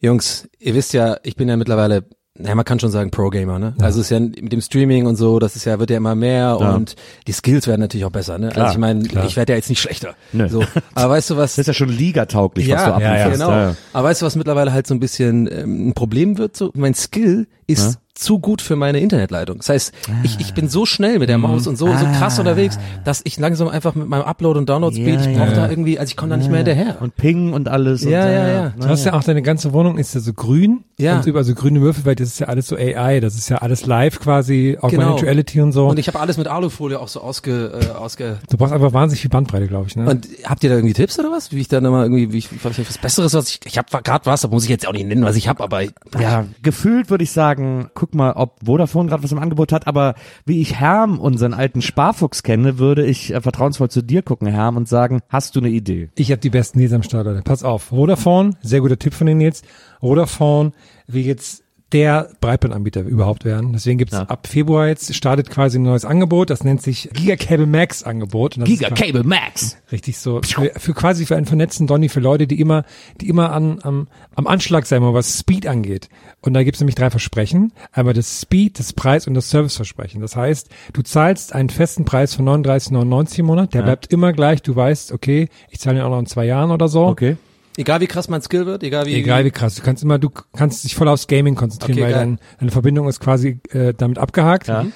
Jungs, ihr wisst ja, ich bin ja mittlerweile, naja, man kann schon sagen Pro-Gamer, ne? Also es ist ja mit dem Streaming und so, das ist ja, wird ja immer mehr Ja. und die Skills werden natürlich auch besser, ne? Klar, also ich meine, ich werde ja jetzt nicht schlechter. Nö. So. Aber weißt du was? Das ist ja schon ligatauglich, was ja, du ja, ablieferst. genau. Aber weißt du, was mittlerweile halt so ein bisschen ähm, ein Problem wird? So, mein Skill ist zu gut für meine Internetleitung. Das heißt, ich, ich bin so schnell mit der Mhm. Maus und so, so krass unterwegs, dass ich langsam einfach mit meinem Upload und Download Speed, Ja, ich brauche ja. da irgendwie, also ich komme da nicht mehr hinterher. Und Ping und alles. Ja, und, ja, ja. Du hast ja auch deine ganze Wohnung ist ja so grün. Ja. Und überall so grüne Würfel, weil das ist ja alles so AI, das ist ja alles live quasi, Augmented Genau. Reality und so. Und ich habe alles mit Alufolie auch so ausge, äh, ausge du brauchst einfach wahnsinnig viel Bandbreite, glaube ich. Ne? Und habt ihr da irgendwie Tipps oder was? Wie ich da nochmal irgendwie, wie ich, ich was Besseres, was ich, ich habe gerade was, da muss ich jetzt auch nicht nennen, was ich habe, aber Ja, gefühlt würde ich sagen, guck mal, ob Vodafone gerade was im Angebot hat, aber wie ich Herm, unseren alten Sparfuchs kenne, würde ich äh, vertrauensvoll zu dir gucken, Herm, und sagen, hast du eine Idee? Ich habe die besten Nils am Start, Leute. Pass auf. Vodafone, sehr guter Tipp von den Nils. Vodafone will jetzt der Breitbandanbieter überhaupt werden. Deswegen gibt's Ja. ab Februar jetzt, startet quasi ein neues Angebot. Das nennt sich Gigacable Max Angebot. Und das ist quasi- Cable Max. Richtig so. Für, für quasi für einen vernetzten Donny, für Leute, die immer, die immer an, am, am Anschlag sein wollen, was Speed angeht. Und da gibt's nämlich drei Versprechen. Einmal das Speed, das Preis und das Serviceversprechen. Das heißt, du zahlst einen festen Preis von 39,99 im Monat. Der bleibt immer gleich. Du weißt, okay, ich zahle ihn auch noch in zwei Jahren oder so. Okay. Egal wie krass mein Skill wird, egal wie, Egal wie krass. Du kannst immer, du kannst dich voll aufs Gaming konzentrieren, Okay, weil dein, deine Verbindung ist quasi äh, damit abgehakt. Ja.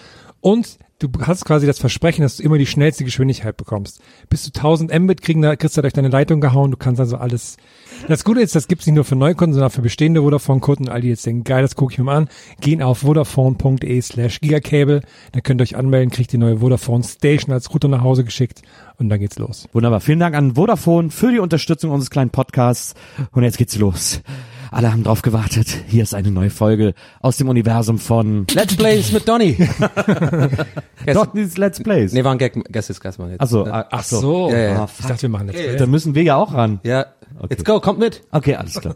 Und du hast quasi das Versprechen, dass du immer die schnellste Geschwindigkeit bekommst. Bis zu 1000 Mbit kriegen da, kriegst du durch deine Leitung gehauen. Du kannst also alles. Das Gute ist, das gibt's nicht nur für Neukunden, sondern für bestehende Vodafone-Kunden. All die jetzt denken, geil, das gucke ich mir mal an. Gehen auf vodafone.de slash gigacable. Dann könnt ihr euch anmelden, kriegt die neue Vodafone Station als Router nach Hause geschickt und dann geht's los. Wunderbar. Vielen Dank an Vodafone für die Unterstützung unseres kleinen Podcasts. Und jetzt geht's los. Alle haben drauf gewartet. Hier ist eine neue Folge aus dem Universum von Let's Plays mit Donny. Yes. Dotney's Let's Plays. Nee, war ein Gag, Guess is Guess mal jetzt. Also, ja. ach so. Ja, ja. Ah, Ich dachte, wir machen jetzt. Da müssen wir ja auch ran. ja. Let's go, kommt mit. Okay, alles klar.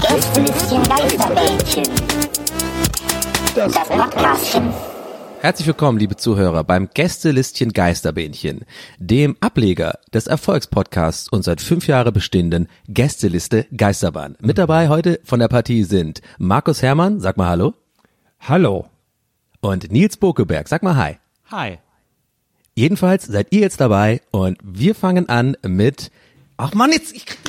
Gästelistchen Geisterbällchen. Das Podcastchen. Herzlich willkommen, liebe Zuhörer, beim Gästelistchen Geisterbähnchen, dem Ableger des Erfolgspodcasts und seit fünf Jahre bestehenden Gästeliste Geisterbahn. Mit dabei heute von der Partie sind Markus Herrmann, sag mal Hallo, Hallo. und Nils Bokeberg, sag mal Hi. Hi. Jedenfalls seid ihr jetzt dabei und wir fangen an mit, ach Mann, jetzt, ich krieg.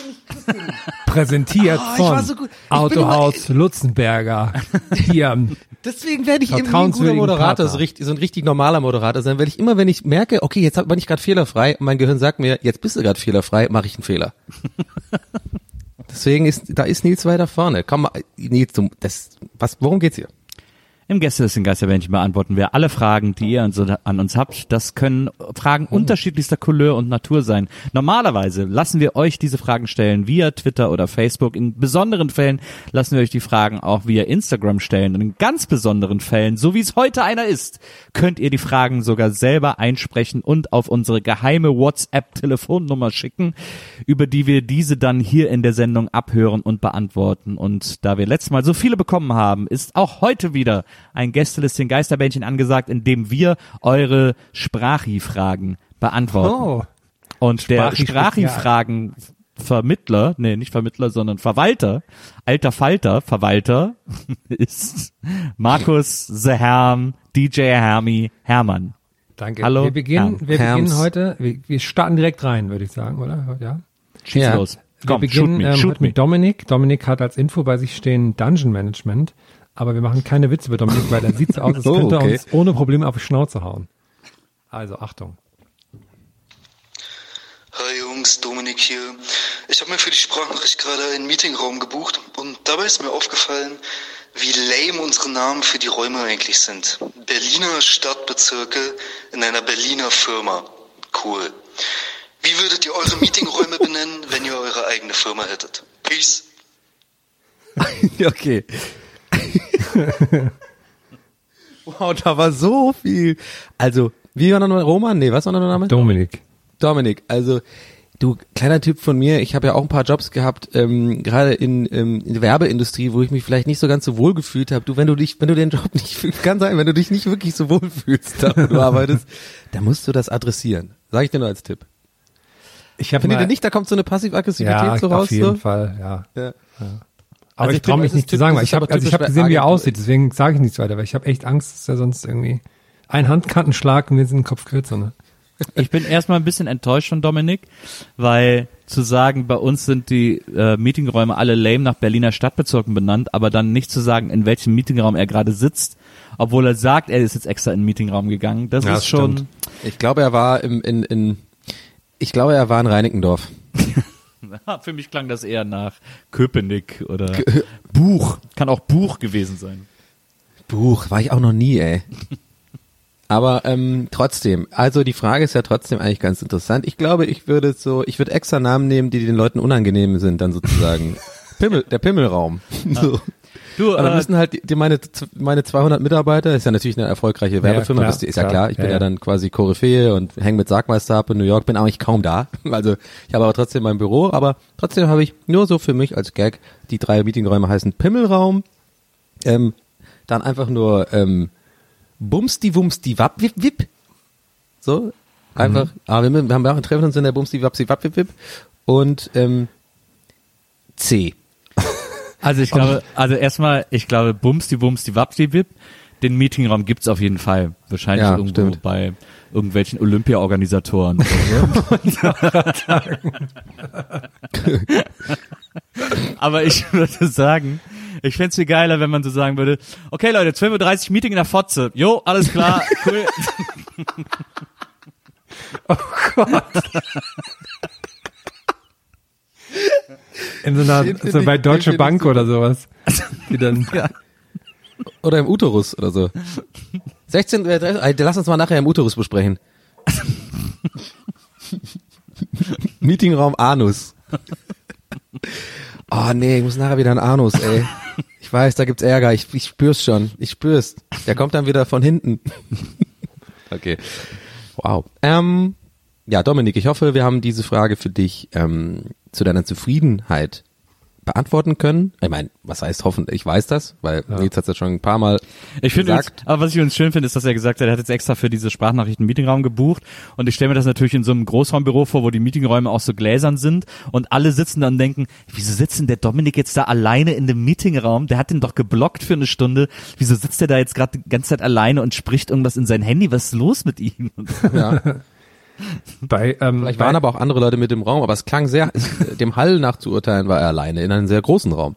Präsentiert Oh, von so Autohaus Lutzenberger. Hier Deswegen werde ich irgendwie ein guter Moderator, so, richtig, so ein richtig normaler Moderator sein, weil ich immer, wenn ich merke, okay, jetzt bin ich gerade fehlerfrei, und mein Gehirn sagt mir, jetzt bist du gerade fehlerfrei, mache ich einen Fehler. Deswegen ist, da ist Nils weiter vorne. Komm mal, Nils, du, das, was, worum geht's hier? Im Gästelisten Geisterbändchen beantworten wir alle Fragen, die ihr an, uns habt. Das können Fragen unterschiedlichster Couleur und Natur sein. Normalerweise lassen wir euch diese Fragen stellen via Twitter oder Facebook. In besonderen Fällen lassen wir euch die Fragen auch via Instagram stellen. Und in ganz besonderen Fällen, so wie es heute einer ist, könnt ihr die Fragen sogar selber einsprechen und auf unsere geheime WhatsApp-Telefonnummer schicken, über die wir diese dann hier in der Sendung abhören und beantworten. Und da wir letztes Mal so viele bekommen haben, ist auch heute wieder ein Gästelistchen Geisterbändchen angesagt, in dem wir eure Sprachi-Fragen beantworten. Oh. Und der Sprachi- Sprachi-Fragen Vermittler, nee, nicht Vermittler, sondern Verwalter, alter Falter, Verwalter, ist Markus The Herm, DJ Hermi Hermann. Danke. Hallo, Wir beginnen, Herr wir Herms. beginnen heute, wir, wir starten direkt rein, würde ich sagen, oder? Ja. Schieß Ja. los. Wir Komm, shoot beginnen me, ähm, shoot me. mit Dominik. Dominik hat als Info bei sich stehen Dungeon Management, aber wir machen keine Witze über Dominik, weil er sieht so aus, als Oh, könnte er okay. uns ohne Probleme auf die Schnauze hauen. Also Achtung. Hi Jungs, Dominik hier. Ich habe mir für die Sprachnachricht gerade einen Meetingraum gebucht und dabei ist mir aufgefallen, wie lame unsere Namen für die Räume eigentlich sind. Berliner Stadtbezirke in einer Berliner Firma. Cool. Wie würdet ihr eure Meetingräume benennen, wenn ihr eure eigene Firma hättet? Peace. okay. wow, da war so viel. Also, wie war nochmal Roman? Nee, was war noch der Name? Dominik. Dominik, also du kleiner Typ von mir, ich habe ja auch ein paar Jobs gehabt, ähm, gerade in, ähm, in der Werbeindustrie, wo ich mich vielleicht nicht so ganz so wohl gefühlt habe. Du, wenn du dich, wenn du den Job nicht, fühlst, kann sein, wenn du dich nicht wirklich so wohl fühlst, da wo du arbeitest, dann musst du das adressieren. Sag ich dir nur als Tipp. Ich habe Findet ihr nicht, da kommt so eine Passiv-Aggressivität ja, so raus? auf jeden so? Fall, ja. Ja. Aber Also ich traue mich nicht zu sagen, weil ich habe also ich habe gesehen, wie er aussieht, deswegen sage ich nichts weiter, weil ich habe echt Angst, dass er sonst irgendwie ein Handkantenschlag und wir sind den Kopf kürzer, ne? Ich bin erstmal ein bisschen enttäuscht von Dominik, weil zu sagen, bei uns sind die äh, Meetingräume alle lame nach Berliner Stadtbezirken benannt, aber dann nicht zu sagen, in welchem Meetingraum er gerade sitzt, obwohl er sagt, er ist jetzt extra in den Meetingraum gegangen. Das Ja, ist schon. stimmt. Ich glaube, er war im, in, in, ich glaube, er war in Reinickendorf. Für mich klang das eher nach Köpenick oder Buch. Kann auch Buch gewesen sein. Buch, war ich auch noch nie, ey. Aber ähm, trotzdem, also die Frage ist ja trotzdem eigentlich ganz interessant. Ich glaube, ich würde so, ich würde extra Namen nehmen, die den Leuten unangenehm sind, dann sozusagen. Pimmel, der Pimmelraum. So. Du, dann äh, müssen halt die, die meine, meine 200 Mitarbeiter, ist ja natürlich eine erfolgreiche Werbefirma, klar, wisst ihr, ist ja klar. klar, ich Ja, bin ja, ja. dann quasi Koryphäe und hänge mit Sargmeister ab in New York, bin eigentlich kaum da. Also ich habe aber trotzdem mein Büro, aber trotzdem habe ich nur so für mich als Gag, die drei Meetingräume heißen Pimmelraum, ähm, dann einfach nur ähm, Bumsti Wumsti Wapp Wip Wip. So, einfach, aber wir, wir haben ja auch ein Treffen uns in der Bumsti Wapsi Wapp Wip Wip und ähm, C. Also ich glaube, also erstmal, ich glaube, Bums die Bums die Wapp die Wip, den Meetingraum gibt's auf jeden Fall. Wahrscheinlich Ja, irgendwo stimmt. bei irgendwelchen Olympia-Organisatoren. Aber ich würde sagen, ich fänd's viel geiler, wenn man so sagen würde, okay Leute, 12.30 Uhr Meeting in der Fotze. Jo, alles klar, cool. In so einer, so bei Deutsche ich Bank oder sowas. Die dann, Oder im Uterus oder so. 16, äh, 30, äh, lass uns mal nachher im Uterus besprechen. Meetingraum Anus. Oh nee, ich muss nachher wieder einen Anus, ey. Ich weiß, da gibt's Ärger. Ich, ich spür's schon. Ich spür's. Der kommt dann wieder von hinten. Okay. Wow. Ähm, ja, Dominik, ich hoffe, wir haben diese Frage für dich ähm, zu deiner Zufriedenheit beantworten können. Ich meine, was heißt hoffen? Ich weiß das, weil Nils hat's ja schon ein paar Mal Ich finde, gesagt. aber was ich uns schön finde, ist, dass er gesagt hat, er hat jetzt extra für diese Sprachnachrichten einen Meetingraum gebucht. Und ich stelle mir das natürlich in so einem Großraumbüro vor, wo die Meetingräume auch so gläsern sind und alle sitzen dann und denken, wieso sitzt denn der Dominik jetzt da alleine in dem Meetingraum? Der hat den doch geblockt für eine Stunde. Wieso sitzt der da jetzt gerade die ganze Zeit alleine und spricht irgendwas in sein Handy? Was ist los mit ihm? Ja. bei, ähm, Vielleicht bei, waren aber auch andere Leute mit im Raum, aber es klang sehr, es, dem Hall nach zu urteilen, war er alleine in einem sehr großen Raum.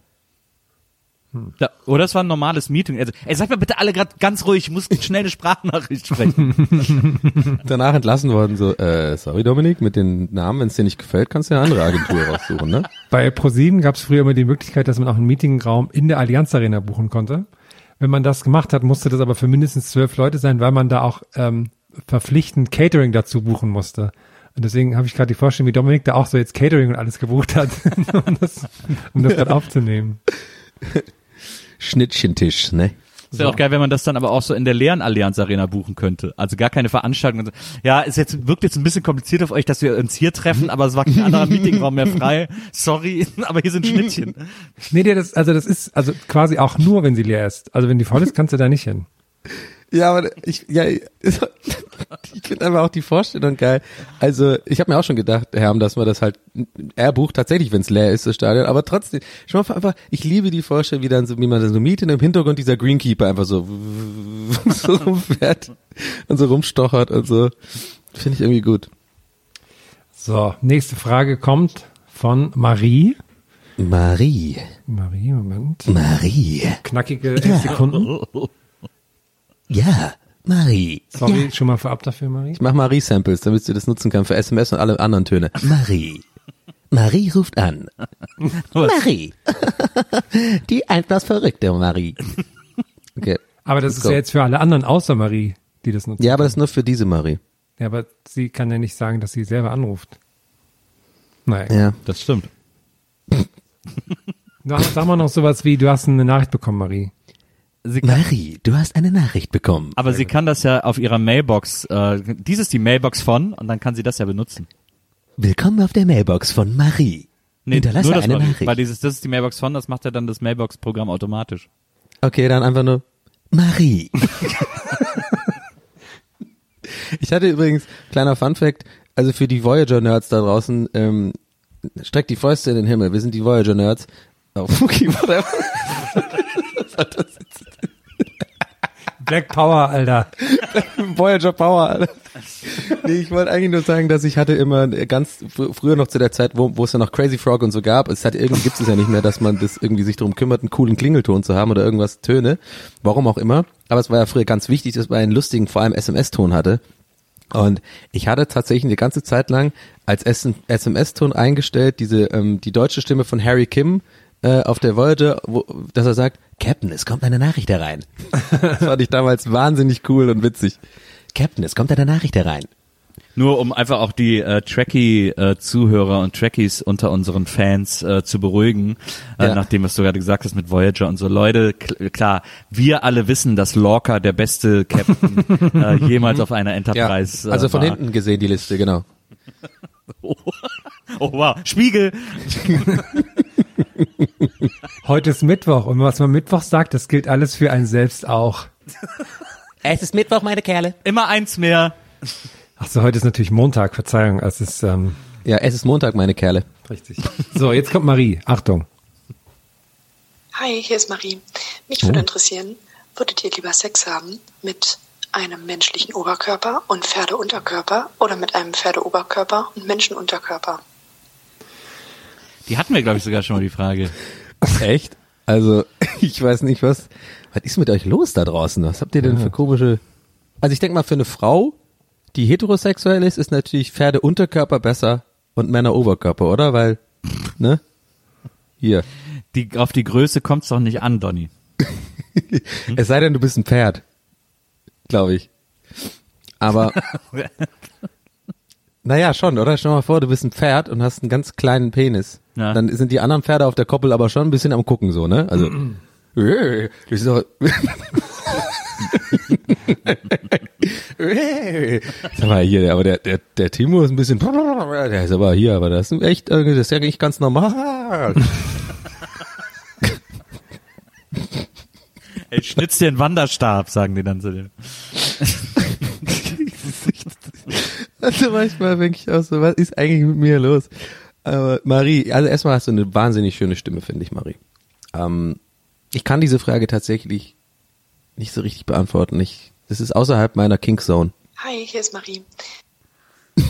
Ja, oder es war ein normales Meeting. Also, ey, sag mal bitte alle gerade ganz ruhig, ich muss schnell eine Sprachnachricht sprechen. Danach entlassen worden, so, äh, sorry Dominik, mit den Namen, wenn es dir nicht gefällt, kannst du ja eine andere Agentur raussuchen, ne? Bei ProSieben gab es früher immer die Möglichkeit, dass man auch einen Meetingraum in der Allianz Arena buchen konnte. Wenn man das gemacht hat, musste das aber für mindestens zwölf Leute sein, weil man da auch ähm, verpflichtend Catering dazu buchen musste. Und deswegen habe ich gerade die Vorstellung, wie Dominik da auch so jetzt Catering und alles gebucht hat, um das, um das gerade aufzunehmen. Schnittchentisch, ne? Ist ja auch geil, wenn man das dann aber auch so in der leeren Allianz Arena buchen könnte. Also gar keine Veranstaltung. Ja, ist jetzt, wirkt jetzt ein bisschen kompliziert auf euch, dass wir uns hier treffen, aber es war kein anderer Meetingraum mehr frei. Sorry, aber hier sind Schnittchen. Nee, nee, das, also das ist also quasi auch nur, wenn sie leer ist. Also wenn die voll ist, kannst du da nicht hin. Ja, aber ich, ja, ich finde einfach auch die Vorstellung geil. Also, ich habe mir auch schon gedacht, Herm, dass man das halt, er bucht tatsächlich, wenn es leer ist, das Stadion, aber trotzdem, schon mal einfach, ich liebe die Vorstellung, wie dann so, wie man dann so mietet und im Hintergrund dieser Greenkeeper einfach so, so rumfährt und so rumstochert und so. Finde ich irgendwie gut. So, nächste Frage kommt von Marie. Marie. Marie, Moment. Marie. Knackige elf Sekunden. Ja, Marie. Sorry schon mal vorab dafür, Marie. Ich mach Marie-Samples, damit du das nutzen kannst für SMS und alle anderen Töne. Marie. Marie ruft an. Marie. Die etwas verrückte Marie. Okay. Aber das ist go. ja jetzt für alle anderen außer Marie, die das nutzen. Ja, aber das ist nur für diese Marie. Ja, aber sie kann ja nicht sagen, dass sie selber anruft. Naja. Ja. Das stimmt. Sag, sag mal noch sowas wie, du hast eine Nachricht bekommen, Marie. Sie kann, Marie, du hast eine Nachricht bekommen. aber sie kann das ja auf ihrer Mailbox, äh, dies ist die Mailbox von, und dann kann sie das ja benutzen. Willkommen auf der Mailbox von Marie. Hinterlasse nur das eine Mail- Nachricht. Weil dieses, das ist die Mailbox von, das macht ja dann das Mailbox-Programm automatisch. Okay, dann einfach nur Marie. ich hatte übrigens, kleiner Funfact, also für die Voyager-Nerds da draußen, ähm, streckt die Fäuste in den Himmel, wir sind die Voyager-Nerds. Oh, okay, whatever. Black Power, Alter. Voyager Power, Alter. Nee, ich wollte eigentlich nur sagen, dass ich hatte immer ganz fr früher noch zu der Zeit, wo, wo es ja noch Crazy Frog und so gab, es hat irgendwie gibt es ja nicht mehr, dass man das irgendwie sich darum kümmert, einen coolen Klingelton zu haben oder irgendwas Töne, warum auch immer. Aber es war ja früher ganz wichtig, dass man einen lustigen, vor allem SMS-Ton hatte. Und ich hatte tatsächlich eine ganze Zeit lang als SMS-Ton eingestellt, diese ähm, die deutsche Stimme von Harry Kim äh, auf der Voyager, wo, dass er sagt, Captain, es kommt eine Nachricht herein. das fand ich damals wahnsinnig cool und witzig. Captain, es kommt eine Nachricht herein. Nur um einfach auch die äh, Trekkie-Zuhörer und Trekkies unter unseren Fans äh, zu beruhigen, äh, Ja. nachdem was du gerade gesagt hast mit Voyager und so. Leute, kl klar, wir alle wissen, dass Lorca der beste Captain äh, jemals auf einer Enterprise also äh, von war. hinten gesehen die Liste, genau. Oh wow, Spiegel! Heute ist Mittwoch und was man Mittwoch sagt, das gilt alles für einen selbst auch. Es ist Mittwoch, meine Kerle. Immer eins mehr. Ach so, heute ist natürlich Montag, Verzeihung, es ist ähm, Ja, es ist Montag, meine Kerle. richtig. So, jetzt kommt Marie. Achtung. Hi, hier ist Marie. Mich würde interessieren, würdet ihr lieber Sex haben mit einem menschlichen Oberkörper und Pferdeunterkörper oder mit einem Pferdeoberkörper und Menschenunterkörper? Die hatten wir, glaube ich, sogar schon mal die Frage. Echt? Also, ich weiß nicht, was, was ist mit euch los da draußen? Was habt ihr denn für komische, also ich denke mal, für eine Frau, die heterosexuell ist, ist natürlich Pferdeunterkörper besser und Männeroberkörper, oder? Weil, ne? Hier. Die, auf die Größe kommt's doch nicht an, Donny. Es sei denn, du bist ein Pferd. Glaube ich. Aber, naja, schon, oder? Stell dir mal vor, du bist ein Pferd und hast einen ganz kleinen Penis. Ja. Dann sind die anderen Pferde auf der Koppel aber schon ein bisschen am gucken, so, ne? Also, äh, das ist doch, Sag mal hier, aber der, der, der Timo ist ein bisschen, der ist aber hier, aber das ist echt, äh, das ist ja nicht ganz normal. Ey, schnitz dir einen Wanderstab, sagen die dann zu dir. Also manchmal denke ich auch so, was ist eigentlich mit mir los? Aber Marie, also erstmal hast du eine wahnsinnig schöne Stimme, finde ich, Marie. Ähm, ich kann diese Frage tatsächlich nicht so richtig beantworten. Ich, das ist außerhalb meiner Kink Zone. Hi, hier ist Marie.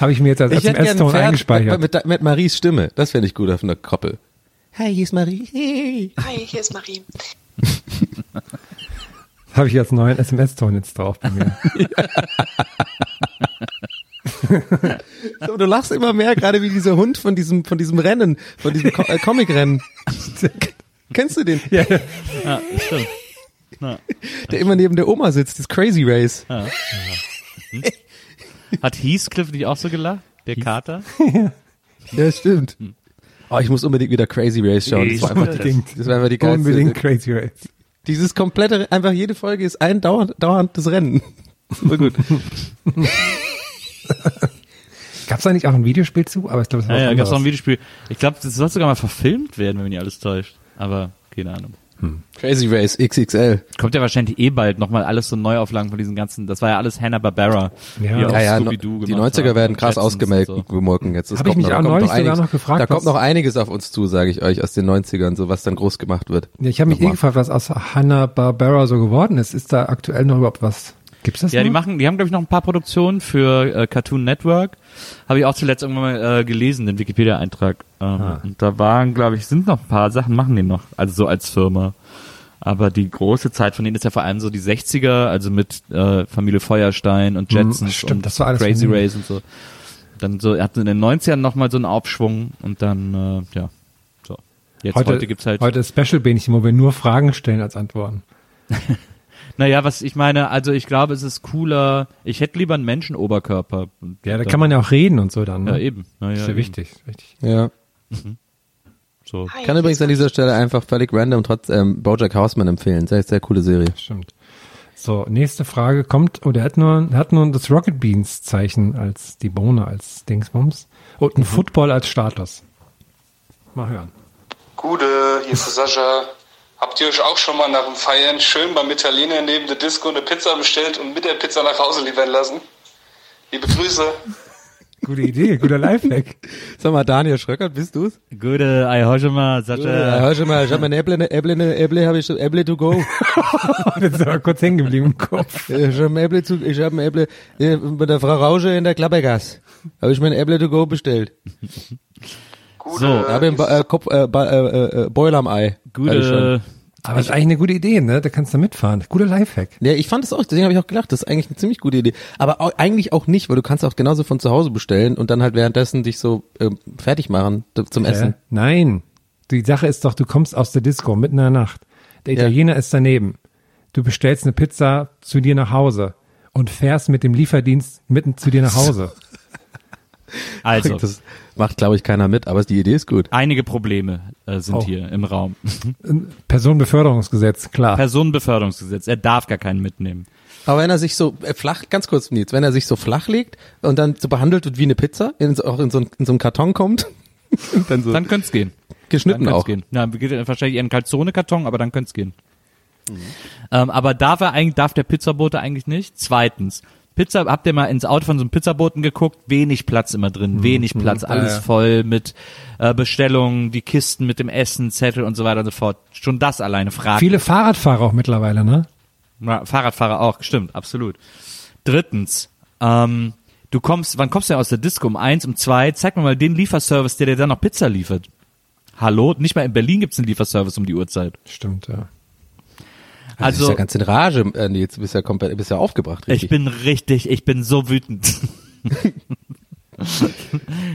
Habe ich mir jetzt als SMS-Ton Pferd eingespeichert. mit, mit, mit Maries Stimme. Das fände ich gut auf einer Koppel. Hi, hier ist Marie. Hey. Hi, hier ist Marie. Habe ich jetzt neuen SMS-Ton jetzt drauf bei mir. So, du lachst immer mehr, gerade wie dieser Hund von diesem, von diesem Rennen, von diesem Co äh, Comic-Rennen. Kennst du den? ja, Ja, stimmt. Der immer neben der Oma sitzt, das Crazy Race. Hat Heathcliff nicht auch so gelacht? Der Kater? Ja, stimmt. Oh, ich muss unbedingt wieder Crazy Race schauen. Das war einfach, Unbedingt. das war einfach die geilste. unbedingt Crazy Race. Dieses komplette, einfach jede Folge ist ein dauernd, dauerndes Rennen. Super gut. Gab es da nicht auch ein Videospiel zu? Aber ich glaube, das war Ja, ja, gab's auch ein. Videospiel. Ich glaube, das soll sogar mal verfilmt werden, wenn mich nicht alles täuscht. Aber keine Ahnung. Crazy Race XXL. Kommt ja wahrscheinlich eh bald nochmal alles so Neuauflagen von diesen ganzen, das war ja alles Hanna-Barbera. Ja. Ja, ja, no, die gemacht 90er haben, werden krass ausgemelkt, und so. gemolken jetzt. Es Hab ich mich noch- auch da kommt neulich noch sogar einiges- noch gefragt, Da kommt noch einiges auf uns zu, sage ich euch, aus den 90ern, so was dann groß gemacht wird. Ja, ich habe mich eh gefragt, was aus Hanna-Barbera so geworden ist. Ist da aktuell noch überhaupt was? Gibt's das Ja, die noch? machen, die haben glaube ich noch ein paar Produktionen für äh, Cartoon Network. Habe ich auch zuletzt irgendwann mal äh, gelesen, den Wikipedia-Eintrag. Ähm, Ah. Und da waren, glaube ich, sind noch ein paar Sachen, machen die noch, also so als Firma. Aber die große Zeit von denen ist ja vor allem so die 60er, also mit äh, Familie Feuerstein und Mhm, Jetsons stimmt, und das war alles Crazy denen. Race und so. Dann so, er hatte in den 90ern nochmal so einen Aufschwung und dann, äh, ja, so. Jetzt heute, heute, gibt's halt. heute ist Special-Bähnchen, wo wir nur Fragen stellen als Antworten. Naja, was ich meine, also ich glaube, es ist cooler, ich hätte lieber einen Menschenoberkörper. Ja, da kann man ja auch reden und so dann. Ne? Ja, eben. Na, ja, ist ja eben. wichtig. wichtig. Ja. So. Hi, Ich kann übrigens an dieser Stelle einfach völlig random trotz ähm, Bojack Horseman empfehlen. Sehr, sehr coole Serie. Stimmt. So, nächste Frage kommt, oh, der hat nur, der hat nur das Rocket Beans Zeichen als die Bohne als Dingsbums und Mhm. ein Football als Status. Mal hören. Gute, hier ist Sascha. Habt ihr euch auch schon mal nach dem Feiern schön beim Italiener neben der Disco eine Pizza bestellt und mit der Pizza nach Hause liefern lassen? Liebe Grüße. Gute Idee, guter Lifehack. Sag mal, Daniel Schröckert, bist du's? Gute, ei, hör schon mal, Ja, Sascha. hör schon mal, ich hab ein Äpple, ne Äpple, ne Äpple, hab ich, Äpple to go. Jetzt ist aber kurz hängen geblieben im Kopf. Ich hab ein Äpple zu, ich hab ein Äpple, äh, mit der Frau Rausche in der Klappergas. Habe ich mir ein Äpple to go bestellt. Gute, So, Da hab ich einen Ba- äh, Kopf, äh, Ba- äh, äh, Boiler am Ei. Gute, Aber das ist eigentlich eine gute Idee, ne? Da kannst du mitfahren. Guter Lifehack. Ja, ich fand es auch, deswegen habe ich auch gedacht, das ist eigentlich eine ziemlich gute Idee. Aber au- eigentlich auch nicht, weil du kannst auch genauso von zu Hause bestellen und dann halt währenddessen dich so äh, fertig machen zum Essen. Hä? Nein. Die Sache ist doch, du kommst aus der Disco mitten in der Nacht. Der Ja. Italiener ist daneben. Du bestellst eine Pizza zu dir nach Hause und fährst mit dem Lieferdienst mitten zu dir nach Hause. Also, Das macht, glaube ich, keiner mit, aber die Idee ist gut. einige Probleme äh, sind Oh. hier im Raum. Personenbeförderungsgesetz, klar. Personenbeförderungsgesetz, er darf gar keinen mitnehmen. Aber wenn er sich so äh, flach, ganz kurz, Nils, wenn er sich so flach legt und dann so behandelt wird wie eine Pizza, in, so- auch in so, ein- in so einem Karton kommt, dann so Dann könnte es gehen. Dann geschnitten könnte auch. gehen. Ja, geht wahrscheinlich eher ein Calzone-Karton, aber dann könnte es gehen. Ähm, aber darf er eigentlich, darf der Pizzabote eigentlich nicht? Zweitens, Pizza, habt ihr mal ins Auto von so einem Pizzaboten geguckt? Wenig Platz immer drin, wenig Platz, alles ja. voll mit äh, Bestellungen, die Kisten mit dem Essen, Zettel und so weiter und so fort. Schon das alleine fragt. Viele Fahrradfahrer auch mittlerweile, ne? Ja, Fahrradfahrer auch, stimmt, absolut. Drittens, ähm, du kommst, wann kommst du denn aus der Disco? Um eins, um zwei? Zeig mir mal den Lieferservice, der dir dann noch Pizza liefert. Hallo? Nicht mal in Berlin gibt's einen Lieferservice um die Uhrzeit. Stimmt, ja. Also, du bist Also, ja ganz in Rage, äh, Nils, du bist ja komplett, bist ja aufgebracht, richtig. ich bin richtig, ich bin so wütend.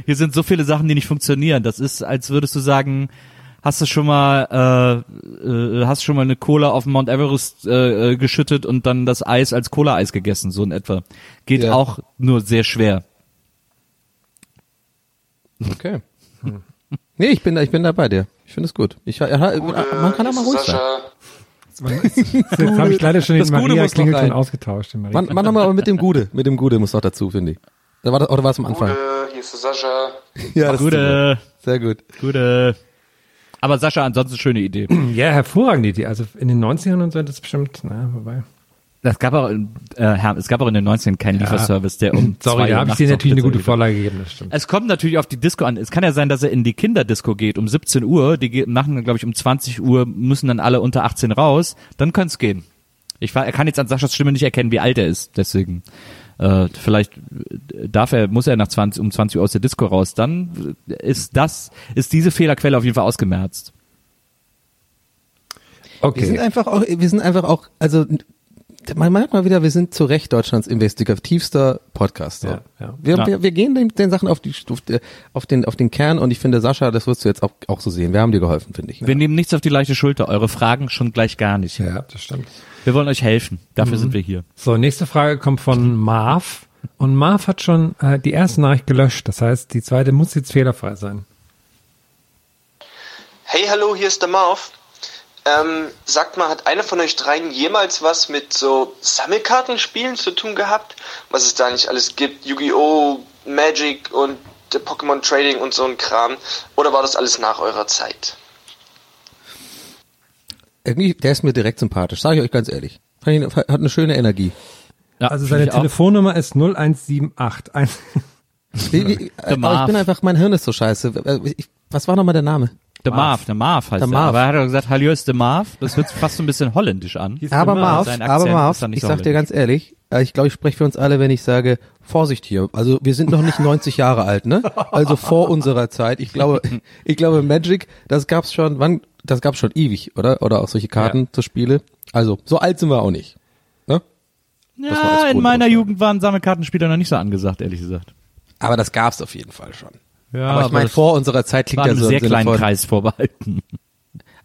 Hier sind so viele Sachen, die nicht funktionieren. Das ist, als würdest du sagen, hast du schon mal, äh, äh, hast schon mal eine Cola auf Mount Everest äh, äh, geschüttet und dann das Eis als Cola-Eis gegessen, so in etwa. Geht Ja. auch nur sehr schwer. Okay. Nee, ich bin da, ich bin da bei dir. Ich finde es gut. Ich, ja, ja, Gute, man kann auch mal ruhig ist sein. Sascha. Jetzt habe ich leider schon Das den Gute Maria muss noch Klingelton rein. ausgetauscht. Den Maria Man, man nochmal mit dem Gude, mit dem Gude muss noch dazu, finde ich. Oder war das, oder war es am Anfang? Gute, hier ist der Sascha. Ja, das Gute, ist sehr gut. gute. Aber Sascha, ansonsten schöne Idee. Ja, hervorragende Idee. Also in den 90ern und so, das ist bestimmt, naja, wobei. Es gab auch, äh, Herr, es gab auch in den 90ern keinen Lieferservice, der um Sorry, zwei da habe ich dir natürlich eine gute. Vorlage gegeben, das stimmt. Es kommt natürlich auf die Disco an. Es kann ja sein, dass er in die Kinderdisco geht um 17 Uhr. Die machen, glaube ich, um 20 Uhr müssen dann alle unter 18 raus. Dann könnte es gehen. Ich war, er kann jetzt an Saschas Stimme nicht erkennen, wie alt er ist. Deswegen äh, vielleicht äh, darf er, muss er nach 20 um 20 Uhr aus der Disco raus. Dann ist das ist diese Fehlerquelle auf jeden Fall ausgemerzt. Wir sind Okay. einfach auch, wir sind einfach auch, also man merkt mal wieder, wir sind zu Recht Deutschlands investigativster Podcast. So. Ja, ja. Wir, Ja. wir, wir gehen den, den Sachen auf, die, auf, den, auf den Kern und ich finde, Sascha, das wirst du jetzt auch, auch so sehen. Wir haben dir geholfen, finde ich. Wir nehmen nichts auf die leichte Schulter. Eure Fragen schon gleich gar nicht. Ja, das stimmt. Wir wollen euch helfen. Dafür sind wir hier. So, nächste Frage kommt von Marv. Und Marv hat schon äh, die erste Nachricht gelöscht. Das heißt, die zweite muss jetzt fehlerfrei sein. Hey, hallo, hier ist der Marv. Ähm, sagt mal, hat einer von euch dreien jemals was mit so Sammelkartenspielen zu tun gehabt? Was es da nicht alles gibt? Yu-Gi-Oh!, Magic und äh, Pokémon Trading und so ein Kram? Oder war das alles nach eurer Zeit? irgendwie, der ist mir direkt sympathisch, sage ich euch ganz ehrlich. Hat eine schöne Energie. Ja, Also seine ich auch. Telefonnummer ist 0178. Ein- aber ich Marv. bin einfach, mein Hirn ist so scheiße. Ich, was war nochmal der Name? Der Marv, der Marv heißt Der. Marv. Aber er hat doch gesagt, Hallo ist der Marv. Das hört sich fast so ein bisschen holländisch an. Aber Marv, aber Marv, ich so sag dir ganz ehrlich, äh, ich glaube, ich spreche für uns alle, wenn ich sage, Vorsicht hier. Also wir sind noch nicht 90 Jahre alt, ne? Also vor unserer Zeit. Ich glaube, ich glaube Magic, das gab's schon, wann, das gab's schon ewig, oder? Oder auch solche Karten zu Spiele. Also so alt sind wir auch nicht. Ne? Ja, in meiner. Jugend waren Sammelkartenspieler noch nicht so angesagt, ehrlich gesagt. Aber das gab's auf jeden Fall schon. Ja, aber ich meine, vor unserer Zeit klingt war ja so sehr kleinen von, Kreis vorbehalten.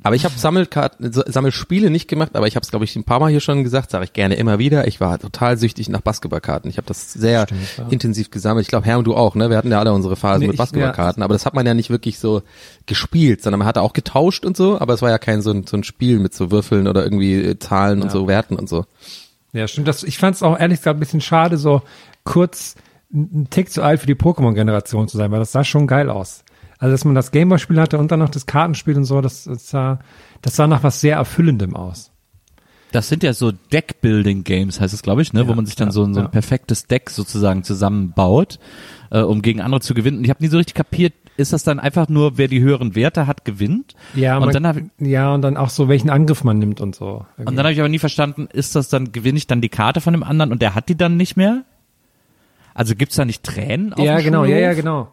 Aber ich habe Sammelkarten, Sammelspiele nicht gemacht, aber ich habe es, glaube ich, ein paar Mal hier schon gesagt, sage ich gerne immer wieder. Ich war total süchtig nach Basketballkarten. Ich habe das sehr intensiv gesammelt. Ich glaube, Herr und du auch, ne? Wir hatten ja alle unsere Phasen Nee, mit ich- Basketballkarten, aber das hat man ja nicht wirklich so gespielt, sondern man hatte auch getauscht und so, aber es war ja kein so ein, so ein Spiel mit so Würfeln oder irgendwie äh, Zahlen und so Werten und so. Ja, stimmt. Das, ich fand es auch ehrlich gesagt ein bisschen schade, so kurz ein Tick zu alt für die Pokémon-Generation zu sein, weil das sah schon geil aus. Also, dass man das Gameboy-Spiel hatte und dann noch das Kartenspiel und so, das, das sah, das sah nach was sehr Erfüllendem aus. Das sind ja so Deck-Building-Games, heißt es, glaube ich, ne? wo Ja, man sich dann ja, so, so ein ja. perfektes Deck sozusagen zusammenbaut, äh, um gegen andere zu gewinnen. Und ich habe nie so richtig kapiert, ist das dann einfach nur, wer die höheren Werte hat, gewinnt? Ja, und man, dann habe ja, und dann auch so, welchen Angriff man nimmt und so. und dann habe ich aber nie verstanden, ist das dann, gewinne ich dann die Karte von dem anderen und der hat die dann nicht mehr? Also gibt's da nicht Tränen auf ja, dem genau, ja, Schulhof? ja, genau.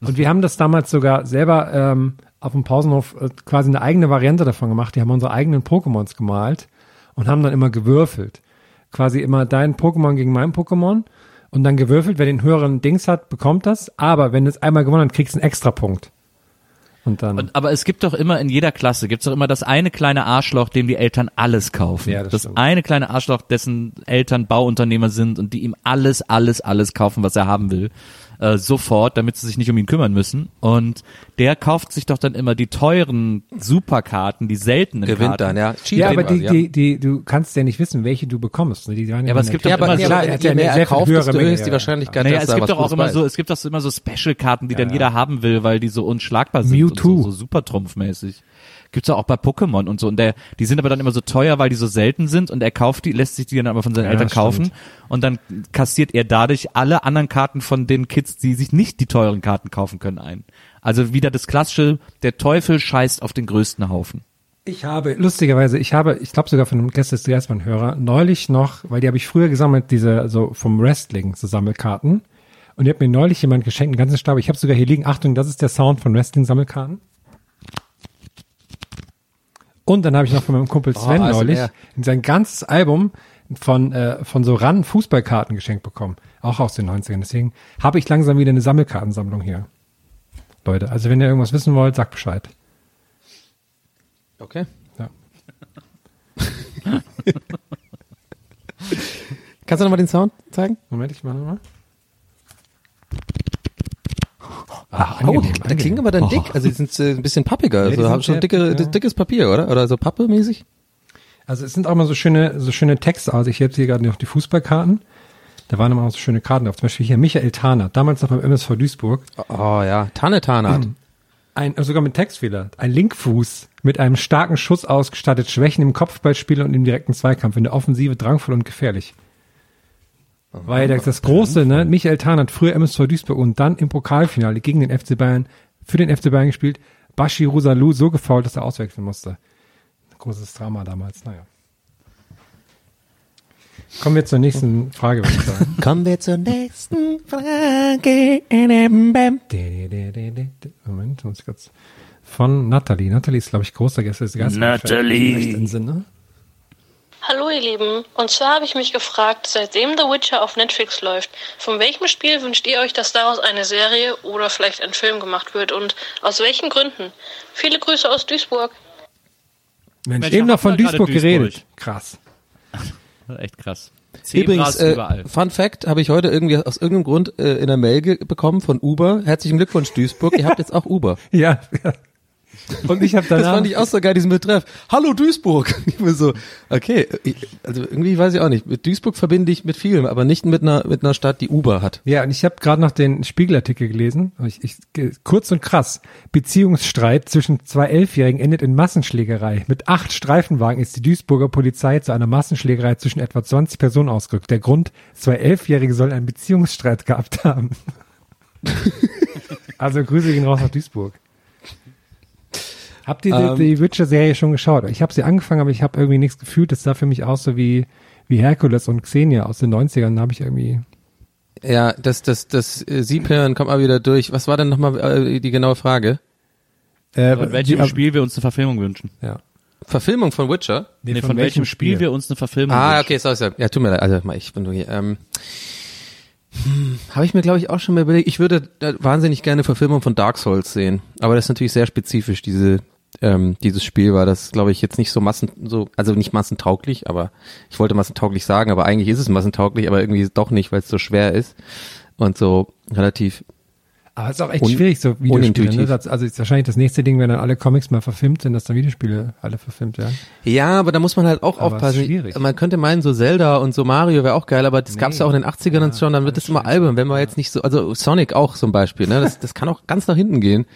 Und wir haben das damals sogar selber ähm, auf dem Pausenhof äh, quasi eine eigene Variante davon gemacht. Die haben unsere eigenen Pokémons gemalt und haben dann immer gewürfelt. Quasi immer dein Pokémon gegen mein Pokémon und dann gewürfelt. Wer den höheren Dings hat, bekommt das. Aber wenn du es einmal gewonnen hast, kriegst du einen Extrapunkt. Und dann. Und, aber es gibt doch immer in jeder Klasse, gibt's doch immer das eine kleine Arschloch, dem die Eltern alles kaufen. Ja, das das stimmt. eine kleine Arschloch, dessen Eltern Bauunternehmer sind und die ihm alles, alles, alles kaufen, was er haben will. Äh, sofort, damit sie sich nicht um ihn kümmern müssen. Und der kauft sich doch dann immer die teuren Superkarten, die seltenen Gewinnt Karten. dann, ja. Cheat ja, aber quasi, die, ja. die, die, du kannst ja nicht wissen, welche du bekommst. ne? Die waren Ja, aber es gibt doch immer so- ja mehr er kauft, desto höher ist die. Wahrscheinlichkeit, Naja, dass es gibt doch auch immer so, es gibt doch immer so Special-Karten, die dann Ja. jeder haben will, weil die so unschlagbar sind Mewtwo. und so, so super trumpfmäßig. Gibt's auch bei Pokémon und so. Und der, die sind aber dann immer so teuer, weil die so selten sind und er kauft die, lässt sich die dann aber von seinen Ja, Eltern kaufen stimmt. und dann kassiert er dadurch alle anderen Karten von den Kids, die sich nicht die teuren Karten kaufen können, ein. Also wieder das klassische, der Teufel scheißt auf den größten Haufen. Ich habe, lustigerweise, ich habe, ich glaube sogar von einem Gäste des Geistmann-Hörer, neulich noch, weil die habe ich früher gesammelt, diese, so vom Wrestling, so Sammelkarten. Und die hat mir neulich jemand geschenkt, einen ganzen Stab. Ich habe sogar hier liegen, Achtung, das ist der Sound von Wrestling-Sammelkarten. Und dann habe ich noch von meinem Kumpel Sven ASMR. neulich sein ganzes Album von, äh, von so ran Fußballkarten geschenkt bekommen. Auch aus den 90ern. Deswegen habe ich langsam wieder eine Sammelkartensammlung hier. Leute, also wenn ihr irgendwas wissen wollt, sagt Bescheid. Okay. Ja. Kannst du nochmal den Sound zeigen? Moment, ich mache nochmal. Ah, oh, der klingt aber dann dick. Also die sind äh, ein bisschen pappiger. die also haben schon dicke, dick, ja. dickes Papier, oder? Oder so Pappe-mäßig? Also es sind auch mal so schöne, so schöne Texte. Also ich habe hier gerade noch die Fußballkarten. Da waren immer auch so schöne Karten drauf. Zum Beispiel hier Michael Tahner, damals noch beim MSV Duisburg. Oh ja, Tanne Tanat. Ein, äh, sogar mit Textfehler. Ein Linkfuß mit einem starken Schuss ausgestattet, Schwächen im Kopfballspiel und im direkten Zweikampf. In der Offensive drangvoll und gefährlich. War ja das, das große, ne? Michael Tahner hat früher MSV Duisburg und dann im Pokalfinale gegen den FC Bayern, für den FC Bayern gespielt. Bashi Rosalou so gefault, dass er auswechseln musste. Großes Drama damals, naja. Kommen wir zur nächsten Frage, würde ich sagen. Kommen wir zur nächsten Frage. Moment, muss ich kurz. Von Natalie. Natalie ist, glaube ich, großer Gäste. Natalie. Sinne. Hallo ihr Lieben, und zwar habe ich mich gefragt, seitdem The Witcher auf Netflix läuft, von welchem Spiel wünscht ihr euch, dass daraus eine Serie oder vielleicht ein Film gemacht wird und aus welchen Gründen? Viele Grüße aus Duisburg. Mensch, Mensch, eben noch von gerade Duisburg geredet. Duisburg. Krass. Echt krass. Zebras Übrigens, äh, überall. Fun Fact, habe ich heute irgendwie aus irgendeinem Grund äh, in der Mail bekommen von Uber. Herzlichen Glückwunsch Duisburg, ihr habt jetzt auch Uber. Ja, ja. Und ich habe Das danach fand ich auch so geil, diesen Betreff. Hallo Duisburg. Ich war so, okay, also irgendwie weiß ich auch nicht. Mit Duisburg verbinde ich mit vielem, aber nicht mit einer mit einer Stadt, die Uber hat. Ja, und ich habe gerade noch den Spiegelartikel gelesen. Ich, ich, kurz und krass. Beziehungsstreit zwischen zwei Elfjährigen endet in Massenschlägerei. Mit acht Streifenwagen ist die Duisburger Polizei zu einer Massenschlägerei zwischen etwa 20 Personen ausgerückt. Der Grund, zwei Elfjährige sollen einen Beziehungsstreit gehabt haben. also Grüße gehen raus nach Duisburg. Habt ihr Ähm. die, die Witcher-Serie schon geschaut? Ich habe sie angefangen, aber ich habe irgendwie nichts gefühlt. Das sah für mich aus so wie, wie Herkules und Xenia aus den 90ern. Da habe ich irgendwie Ja, das das das äh, Siebhirn kommt mal wieder durch. Was war denn nochmal äh, die genaue Frage? Äh, Von welchem die- Spiel wir uns eine Verfilmung wünschen. Ja. Verfilmung von Witcher? Nee, von, welchem Spiel wir uns eine Verfilmung Ah, wünschen. okay, sorry, sorry. Ja, tut mir leid. Also mal, ich bin nur hier. Ähm, hm, Habe ich mir, glaube ich, auch schon mal überlegt. Ich würde äh, wahnsinnig gerne Verfilmung von Dark Souls sehen. Aber das ist natürlich sehr spezifisch, diese ähm, dieses Spiel, weil das, glaube ich, jetzt nicht so massen, so, also nicht massentauglich, aber ich wollte massentauglich sagen, aber eigentlich ist es massentauglich, aber irgendwie doch nicht, weil es so schwer ist und so relativ Aber es ist auch echt schwierig, so Videospiele. Ne? Das, also ist wahrscheinlich das nächste Ding, wenn dann alle Comics mal verfilmt sind, dass dann Videospiele alle verfilmt werden. Ja, aber da muss man halt auch Aber aufpassen. schwierig. Man könnte meinen, so Zelda und so Mario wäre auch geil, aber das gab's ja auch in den 80ern und schon, dann wird das immer albern, wenn man jetzt nicht so, also Sonic auch zum Beispiel, ne? Das, das kann auch ganz nach hinten gehen.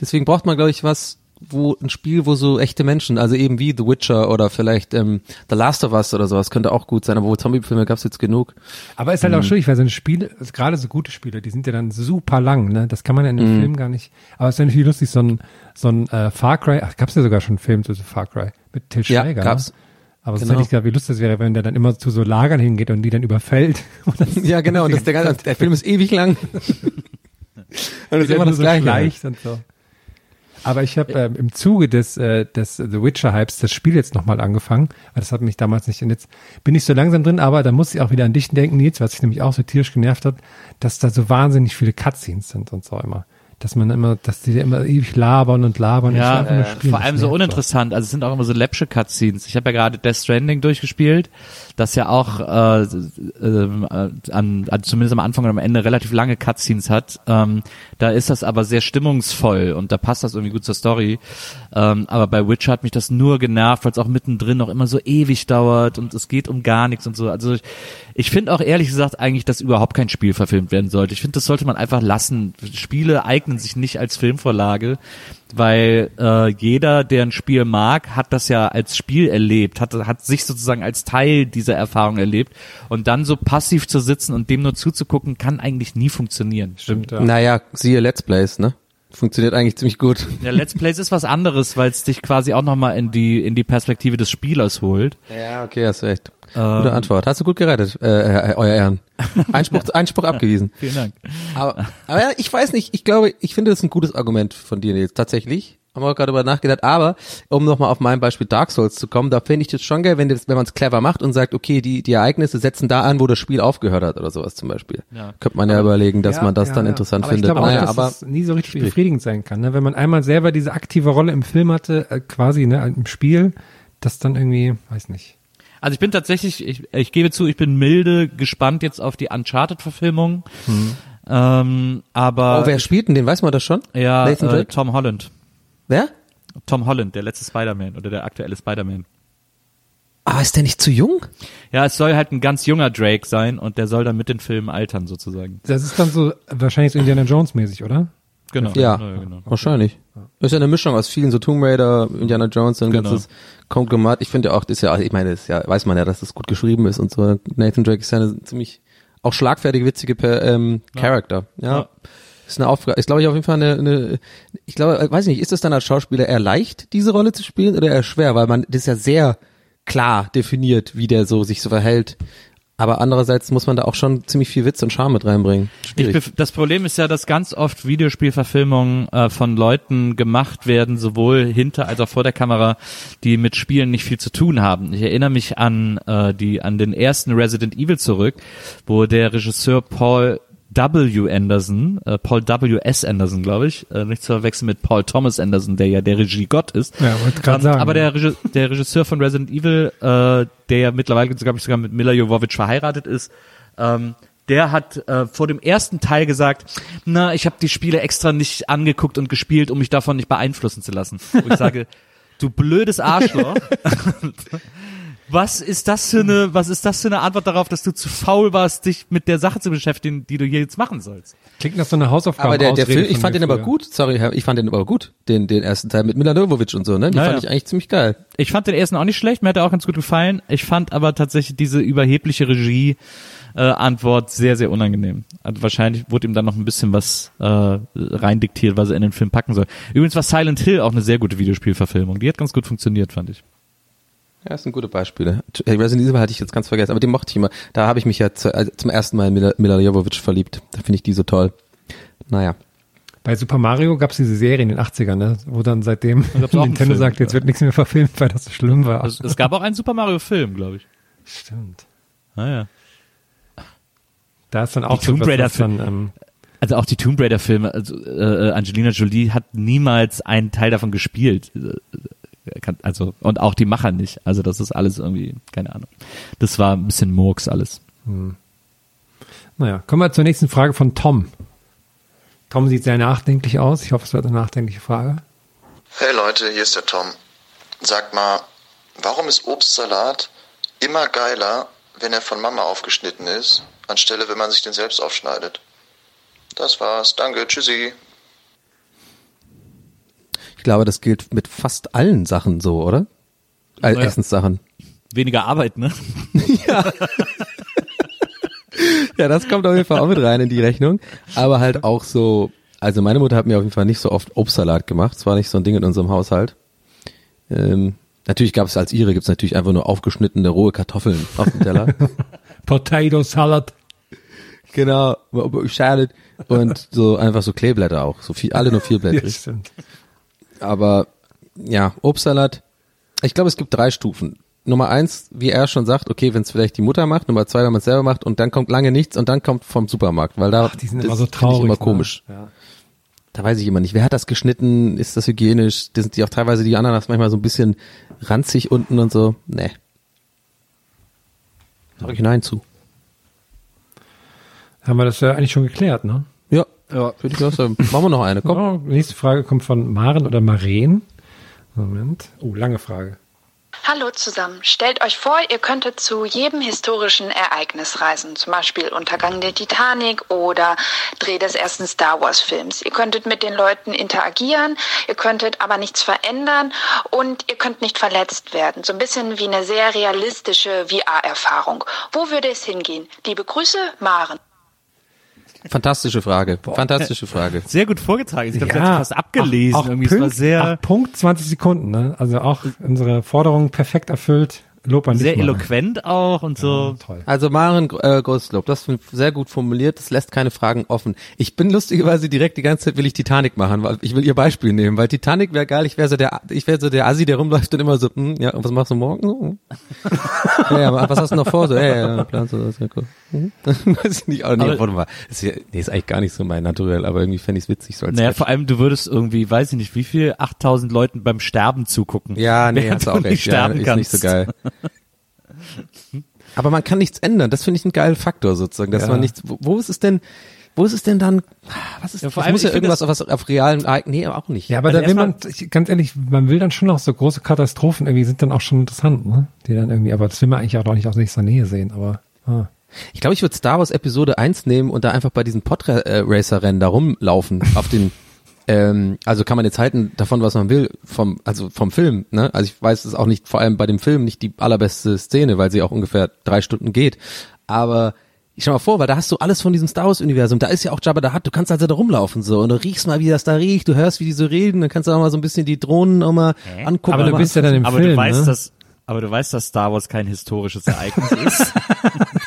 Deswegen braucht man, glaube ich, was, wo ein Spiel, wo so echte Menschen, also eben wie The Witcher oder vielleicht ähm, The Last of Us oder sowas, könnte auch gut sein, aber wo Zombie-Filme gab's jetzt genug. Aber ist halt auch schwierig, weil so ein Spiel, also gerade so gute Spiele, die sind ja dann super lang, ne? Das kann man ja in einem Mhm. Film gar nicht. Aber es ist ja natürlich lustig, so ein, so ein äh, Far Cry, ach, gab's ja sogar schon einen Film zu so Far Cry mit Till Ja, Schweiger. gab's. Ne? Aber es Genau. ist halt nicht wie lustig das wäre, wenn der dann immer zu so Lagern hingeht und die dann überfällt. Ja, genau, und das, der, ganze, der Film ist ewig lang. und das ist immer das so Gleiche. und so. Aber ich habe ähm, im Zuge des, äh, des The Witcher-Hypes das Spiel jetzt nochmal angefangen. Das hat mich damals nicht. Und jetzt bin ich so langsam drin, aber da muss ich auch wieder an dich denken, Nils, was sich nämlich auch so tierisch genervt hat, dass da so wahnsinnig viele Cutscenes sind und so immer. Dass man immer, dass die immer ewig labern und labern. Ja, nur äh, spielen. vor allem so uninteressant. Also es sind auch immer so läppsche Cutscenes. Ich habe ja gerade Death Stranding durchgespielt, das ja auch äh, äh, an, an, zumindest am Anfang und am Ende relativ lange Cutscenes hat. Ähm, da ist das aber sehr stimmungsvoll und da passt das irgendwie gut zur Story. Ähm, aber bei Witcher hat mich das nur genervt, weil es auch mittendrin noch immer so ewig dauert und es geht um gar nichts und so. Also ich, ich finde auch ehrlich gesagt eigentlich, dass überhaupt kein Spiel verfilmt werden sollte. Ich finde, das sollte man einfach lassen. Spiele eignen sich nicht als Filmvorlage, weil äh, jeder, der ein Spiel mag, hat das ja als Spiel erlebt, hat, hat sich sozusagen als Teil dieser Erfahrung erlebt. Und dann so passiv zu sitzen und dem nur zuzugucken, kann eigentlich nie funktionieren. Stimmt, ja. Naja, siehe Let's Plays, ne? Funktioniert eigentlich ziemlich gut. Ja, Let's Plays ist was anderes, weil es dich quasi auch nochmal in die, in die Perspektive des Spielers holt. Ja, okay, hast recht. Ähm. Gute Antwort. Hast du gut gerettet, äh, äh, euer Ehren. Einspruch, Einspruch abgewiesen. Vielen Dank. Aber, aber ja, ich weiß nicht, ich glaube, ich finde das ein gutes Argument von dir jetzt tatsächlich. Haben wir auch gerade über nachgedacht. Aber um nochmal auf mein Beispiel Dark Souls zu kommen, da finde ich das schon geil, wenn, das, wenn man es clever macht und sagt, okay, die, die Ereignisse setzen da an, wo das Spiel aufgehört hat oder sowas zum Beispiel. Ja. Könnte man ja überlegen, dass Ja, man das ja, dann ja. interessant aber findet. Ich glaube auch, naja, dass aber es nie so richtig schwierig. befriedigend sein kann. Ne? Wenn man einmal selber diese aktive Rolle im Film hatte, äh, quasi ne, im Spiel, das dann irgendwie, weiß nicht. Also ich bin tatsächlich, ich, ich gebe zu, ich bin milde gespannt jetzt auf die Uncharted-Verfilmung. Ähm, aber oh, wer spielt denn den? Weiß man das schon? ja, äh? Tom Holland. Wer? Tom Holland, der letzte Spider-Man oder der aktuelle Spider-Man. Ah, ist der nicht zu jung? Ja, es soll halt ein ganz junger Drake sein und der soll dann mit den Filmen altern sozusagen. Das ist dann so wahrscheinlich so Indiana Jones mäßig, oder? Genau. Ja, genau. wahrscheinlich. Das ist ja eine Mischung aus vielen so Tomb Raider, Indiana Jones, ein Genau. ganzes Konglomerat. Ich finde ja auch, das ist ja, ich meine, das ist ja, weiß man ja, dass das gut geschrieben ist und so. Nathan Drake ist ja eine ziemlich auch schlagfertige, witzige ähm, Charakter. Ja. Ja. Ist eine Aufgabe. Ist glaube ich auf jeden Fall eine, eine ich glaube, äh, weiß ich nicht, ist es dann als Schauspieler eher leicht, diese Rolle zu spielen oder eher schwer, weil man das ist ja sehr klar definiert, wie der so sich so verhält. Aber andererseits muss man da auch schon ziemlich viel Witz und Charme mit reinbringen. Schwierig. das Problem ist ja, dass ganz oft Videospielverfilmungen äh, von Leuten gemacht werden, sowohl hinter als auch vor der Kamera, die mit Spielen nicht viel zu tun haben. Ich erinnere mich an äh, die an den ersten Resident Evil zurück, wo der Regisseur Paul W. Anderson, äh, Paul W. S. Anderson, glaube ich, äh, nicht zu verwechseln mit Paul Thomas Anderson, der ja der Regiegott ist. Ja, wollte gerade Ähm, sagen. Aber der, Regi der Regisseur von Resident Evil, äh, der ja mittlerweile, glaube ich, sogar mit Mila Jovovich verheiratet ist, ähm, der hat äh, vor dem ersten Teil gesagt, na, ich habe die Spiele extra nicht angeguckt und gespielt, um mich davon nicht beeinflussen zu lassen. Wo ich sage, du blödes Arschloch. Was ist das für eine, was ist das für eine Antwort darauf, dass du zu faul warst, dich mit der Sache zu beschäftigen, die du hier jetzt machen sollst? Klingt nach so einer Hausaufgabe. Aber der, der Film, ich fand den aber gut, sorry, Herr, ich fand den aber gut, den, den ersten Teil mit Milanovic und so, ne? Den Ja, fand ich eigentlich ziemlich geil. Ich fand den ersten auch nicht schlecht, mir hat er auch ganz gut gefallen. Ich fand aber tatsächlich diese überhebliche Regie äh, Antwort sehr, sehr unangenehm. Also wahrscheinlich wurde ihm dann noch ein bisschen was äh, reindiktiert, was er in den Film packen soll. Übrigens war Silent Hill auch eine sehr gute Videospielverfilmung. Die hat ganz gut funktioniert, fand ich. Ja, das sind gute Beispiele. Resident Evil hatte ich jetzt ganz vergessen, aber den mochte ich immer. Da habe ich mich ja zu, also zum ersten Mal in Mila, Mila Jovovich verliebt. Da finde ich die so toll. Naja. Bei Super Mario gab es diese Serie in den 80ern, ne? wo dann seitdem Nintendo Film, sagt, jetzt wird nichts mehr verfilmt, weil das so schlimm war. Es, es gab auch einen Super Mario Film, glaube ich. Stimmt. Naja. Da ist dann auch Die Tomb so was, Raider was dann, ähm, Also auch die Tomb Raider Filme, also äh, Angelina Jolie hat niemals einen Teil davon gespielt. Äh, kann- Also und auch die Macher nicht. Also das ist alles irgendwie, keine Ahnung. Das war ein bisschen Murks alles. naja, kommen wir zur nächsten Frage von Tom. Tom sieht sehr nachdenklich aus. Ich hoffe, es wird eine nachdenkliche Frage. Hey Leute, hier ist der Tom. Sagt mal, warum ist Obstsalat immer geiler, wenn er von Mama aufgeschnitten ist, anstelle wenn man sich den selbst aufschneidet? Das war's. Danke. Tschüssi. Ich glaube, das gilt mit fast allen Sachen so, oder? Äh, Naja. Essenssachen. Weniger Arbeit, ne? Ja, das kommt auf jeden Fall auch mit rein in die Rechnung. Aber halt auch so, also meine Mutter hat mir auf jeden Fall nicht so oft Obstsalat gemacht. Es war nicht so ein Ding in unserem Haushalt. Ähm, natürlich gab es als ihre, gibt es natürlich einfach nur aufgeschnittene rohe Kartoffeln auf dem Teller. Potato Salad. genau, Salad und so einfach so Kleeblätter auch. So viel, alle nur Ja, vierblättrig. stimmt. Aber ja, Obstsalat. Ich glaube, es gibt drei Stufen. Nummer eins, wie er schon sagt, okay, wenn es vielleicht die Mutter macht. Nummer zwei, wenn man es selber macht. Und dann kommt lange nichts und dann kommt vom Supermarkt, weil da Ach, die sind das immer so traurig. ich immer ne? komisch. Ja. Da weiß ich immer nicht, wer hat das geschnitten? Ist das hygienisch? Das sind die auch teilweise die Ananas manchmal so ein bisschen ranzig unten und so. Nee. Sag ich nein zu. Haben wir das ja eigentlich schon geklärt, ne? Ja, ja, würde ich auch sagen. Machen wir noch eine, komm. Oh, nächste Frage kommt von Maren oder Maren. Moment. Oh, lange Frage. Hallo zusammen. Stellt euch vor, ihr könntet zu jedem historischen Ereignis reisen, zum Beispiel Untergang der Titanic oder Dreh des ersten Star Wars Films. Ihr könntet mit den Leuten interagieren, ihr könntet aber nichts verändern und ihr könnt nicht verletzt werden. So ein bisschen wie eine sehr realistische VR-Erfahrung. Wo würde es hingehen? Liebe Grüße, Maren. Fantastische Frage. Fantastische Frage. Sehr gut vorgetragen. Ich glaube, ja, hat fast abgelesen. Auch, auch Irgendwie. Es war Punkt, sehr, Punkt 20 Sekunden, ne? Also auch unsere Forderung perfekt erfüllt. Lob an sehr Maren. eloquent auch und so. Toll. Also Maren äh, Großlob, das ist sehr gut formuliert, das lässt keine Fragen offen. Ich bin lustigerweise direkt die ganze Zeit will ich Titanic machen, weil ich will ihr Beispiel nehmen, weil Titanic wäre geil, ich wäre so der ich wäre so der Assi, der rumläuft und immer so, hm, ja, und was machst du morgen? So, ja, ja, was hast du noch vor? So, ja, ja, ja planst du das, ja cool. Mhm. Weiß ich nicht, aber nee, Aber- warte mal, das ist, ja, nee, ist eigentlich gar nicht so mein Naturell, aber irgendwie fände ich es witzig so als Naja, Sketch. vor allem, du würdest irgendwie, weiß ich nicht, wie viel, 8000 Leuten beim Sterben zugucken. Ja, nee, hast du auch nicht recht. Ja, sterben ist kannst. nicht so geil. Aber man kann nichts ändern. Das finde ich ein geiler Faktor sozusagen, dass Ja. man nichts. Wo, wo ist es denn? Wo ist es denn dann? Was ist? Ja, vor allem, muss ja irgendwas auf, was auf realen Ereignissen. Nee, auch nicht. Ja, aber Also da will man, ganz ehrlich, man will dann schon auch so große Katastrophen irgendwie sind dann auch schon interessant, ne? Die dann irgendwie, aber das will man eigentlich auch noch nicht aus nächster Nähe sehen, aber ah. Ich glaube, ich würde Star Wars Episode 1 nehmen und da einfach bei diesen Podracer-Rennen da rumlaufen auf den. Ähm, also kann man jetzt halten davon, was man will, vom, also vom Film, ne? Also ich weiß, es ist auch nicht, vor allem bei dem Film nicht die allerbeste Szene, weil sie auch ungefähr drei Stunden geht. Aber ich schau mal vor, weil da hast du alles von diesem Star Wars Universum. Da ist ja auch Jabba the Hutt. Du kannst also da rumlaufen so und du riechst mal, wie das da riecht. Du hörst, wie die so reden. Dann kannst du auch mal so ein bisschen die Drohnen auch mal angucken. Aber du bist ja dann im Aber Film, du weißt, ne? dass, aber du weißt, dass Star Wars kein historisches Ereignis ist.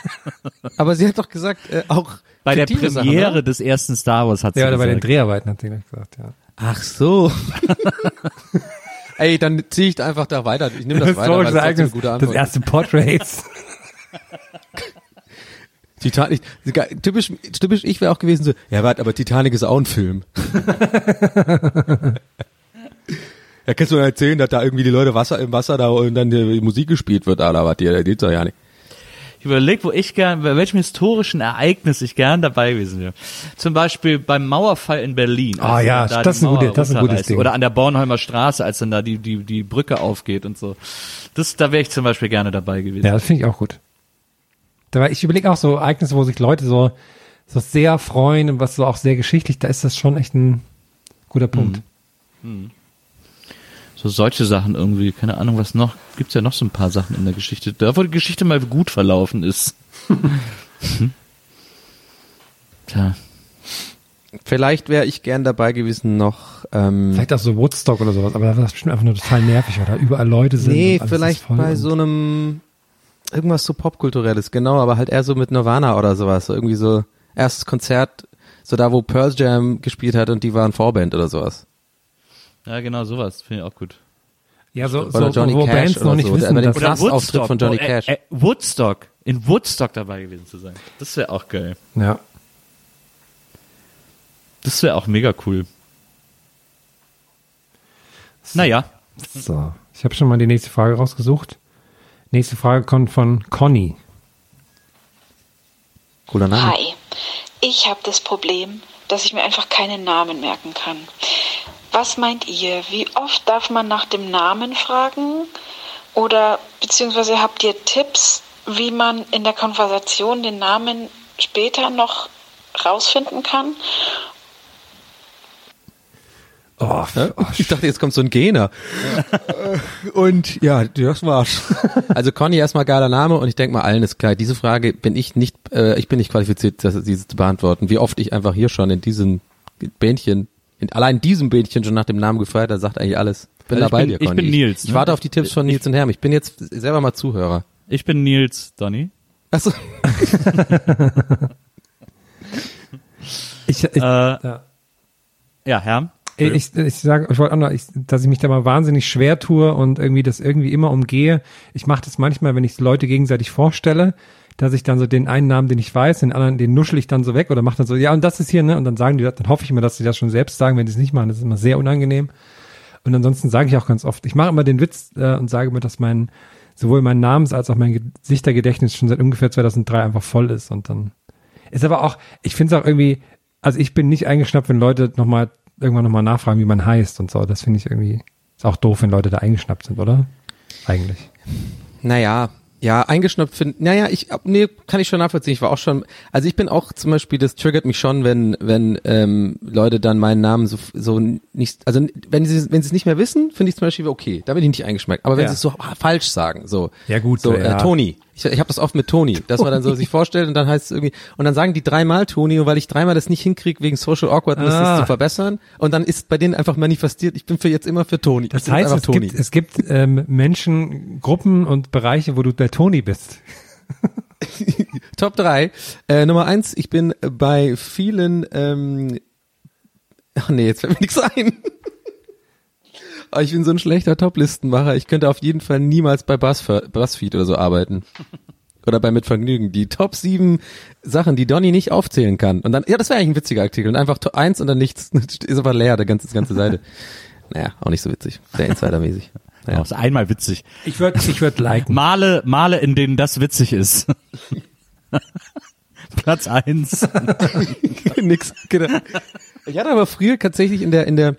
Aber sie hat doch gesagt, äh, auch Bei der Sachen, Premiere oder? des ersten Star Wars hat sie Ja, oder bei den gesagt. Dreharbeiten hat sie gleich gesagt, ja. Ach so. Ey, dann ziehe ich da einfach da weiter. Ich nehme das weiter, weil das ist eine gute das Antwort. erste Portraits. Titanic, typisch, typisch ich wäre auch gewesen so, ja warte, aber Titanic ist auch ein Film. ja, kannst du mir erzählen, dass da irgendwie die Leute Wasser im Wasser da und dann die Musik gespielt wird, oder was? Die, die geht's doch ja nicht. Ich überlege, wo ich gern, bei welchem historischen Ereignis ich gern dabei gewesen wäre. Zum Beispiel beim Mauerfall in Berlin. Ah, als ja, da das ist ein gute- das ist ein gutes. Ding. Oder an der Bornholmer Straße, als dann da die, die, die Brücke aufgeht und so. Das, da wäre ich zum Beispiel gerne dabei gewesen. Ja, das finde ich auch gut. Da ich überlege auch so Ereignisse, wo sich Leute so, so sehr freuen und was so auch sehr geschichtlich, da ist das schon echt ein guter Punkt. Hm. So solche Sachen irgendwie, keine Ahnung, was noch. Gibt's ja noch so ein paar Sachen in der Geschichte. Da, wo die Geschichte mal gut verlaufen ist. Tja. Vielleicht wäre ich gern dabei gewesen noch. Ähm, Vielleicht auch so Woodstock oder sowas, aber da war das bestimmt einfach nur total nervig, weil da überall Leute sind. nee, und alles ist vielleicht voll bei und- so einem irgendwas so popkulturelles, genau, aber halt eher so mit Nirvana oder sowas, so irgendwie so erstes Konzert, so da wo Pearl Jam gespielt hat und die waren Vorband oder sowas. Ja, genau, sowas finde ich auch gut. Ja, so, Oder so Johnny wo Cash Bands oder noch nicht so, wissen, dass Krass- Auftritt von Johnny oh, äh, Cash. Äh, Woodstock, in Woodstock dabei gewesen zu sein. Das wäre auch geil. Ja. Das wäre auch mega cool. Naja. So, ich habe schon mal die nächste Frage rausgesucht. Nächste Frage kommt von Conny. Cooler Name. Hi, ich habe das Problem, dass ich mir einfach keinen Namen merken kann. Was meint ihr? Wie oft darf man nach dem Namen fragen? Oder beziehungsweise habt ihr Tipps, wie man in der Konversation den Namen später noch rausfinden kann? Oh, ich dachte, jetzt kommt so ein Gener. Und ja, das war's. Also Conny erstmal geiler Name und ich denke mal, allen ist klar. Diese Frage bin ich nicht, äh, ich bin nicht qualifiziert, das, diese zu beantworten. Wie oft ich einfach hier schon in diesem Bändchen, in, allein diesem Bändchen schon nach dem Namen gefeiert, da sagt eigentlich alles. Bin Also ich dabei bin- dir, ich bin Nils, Ich, ne? warte auf die Tipps von Nils und Herm. Ich bin jetzt selber mal Zuhörer. Ich bin Nils, Donny. Achso. Ich, ich, Äh, ja. Ja, Herr. Ich, ich, ich sage, ich wollte auch noch, ich, dass ich mich da mal wahnsinnig schwer tue und irgendwie das irgendwie immer umgehe. Ich mache das manchmal, wenn ich Leute gegenseitig vorstelle, dass ich dann so den einen Namen, den ich weiß, den anderen, den nuschel ich dann so weg oder mache dann so, ja, und das ist hier, ne? Und dann sagen die dann hoffe ich immer, dass sie das schon selbst sagen, wenn die es nicht machen. Das ist immer sehr unangenehm. Und ansonsten sage ich auch ganz oft, ich mache immer den Witz äh, und sage mir, dass mein, sowohl mein Namens- als auch mein Gesichtergedächtnis schon seit ungefähr 2003 einfach voll ist und dann ist aber auch, ich finde es auch irgendwie, also ich bin nicht eingeschnappt, wenn Leute nochmal, irgendwann nochmal nachfragen, wie man heißt und so. Das finde ich irgendwie, ist auch doof, wenn Leute da eingeschnappt sind, oder? Eigentlich. Naja, ja, eingeschnappt finden. Naja, ich, nee, kann ich schon nachvollziehen. Ich war auch schon, also ich bin auch zum Beispiel, das triggert mich schon, wenn, wenn ähm, Leute dann meinen Namen so, so nicht, also wenn sie, wenn sie es nicht mehr wissen, finde ich zum Beispiel okay, da bin ich nicht eingeschmeckt. Aber wenn Ja. sie es so falsch sagen, so, Ja, gut, so, so, ja. äh, Toni. Ich, ich habe das oft mit Toni, dass man dann so sich vorstellt und dann heißt es irgendwie, und dann sagen die dreimal Toni und weil ich dreimal das nicht hinkriege, wegen Social Awkwardness Ah. das zu verbessern und dann ist bei denen einfach manifestiert, ich bin für jetzt immer für Toni. Das heißt, es gibt, es gibt ähm, Menschen, Gruppen und Bereiche, wo du der Toni bist. Top 3. Äh, Nummer eins, ich bin bei vielen, ähm, ach nee, jetzt fällt mir nichts ein. Aber ich bin so ein schlechter Top-Listenmacher. Ich könnte auf jeden Fall niemals bei Buzzfe- Buzzfeed oder so arbeiten. Oder bei Mitvergnügen. Die Top 7 Sachen, die Donny nicht aufzählen kann. Und dann, ja, das wäre eigentlich ein witziger Artikel. Und einfach Top 1 und dann nichts. Ist aber leer, der ganze, die ganze Seite. Naja, auch nicht so witzig. Sehr Insidermäßig. Ja. Ist einmal witzig. Ich würde ich würd liken. Male, Male, in denen das witzig ist. Platz eins. Nix. Genau. Ich hatte aber früher tatsächlich in der in der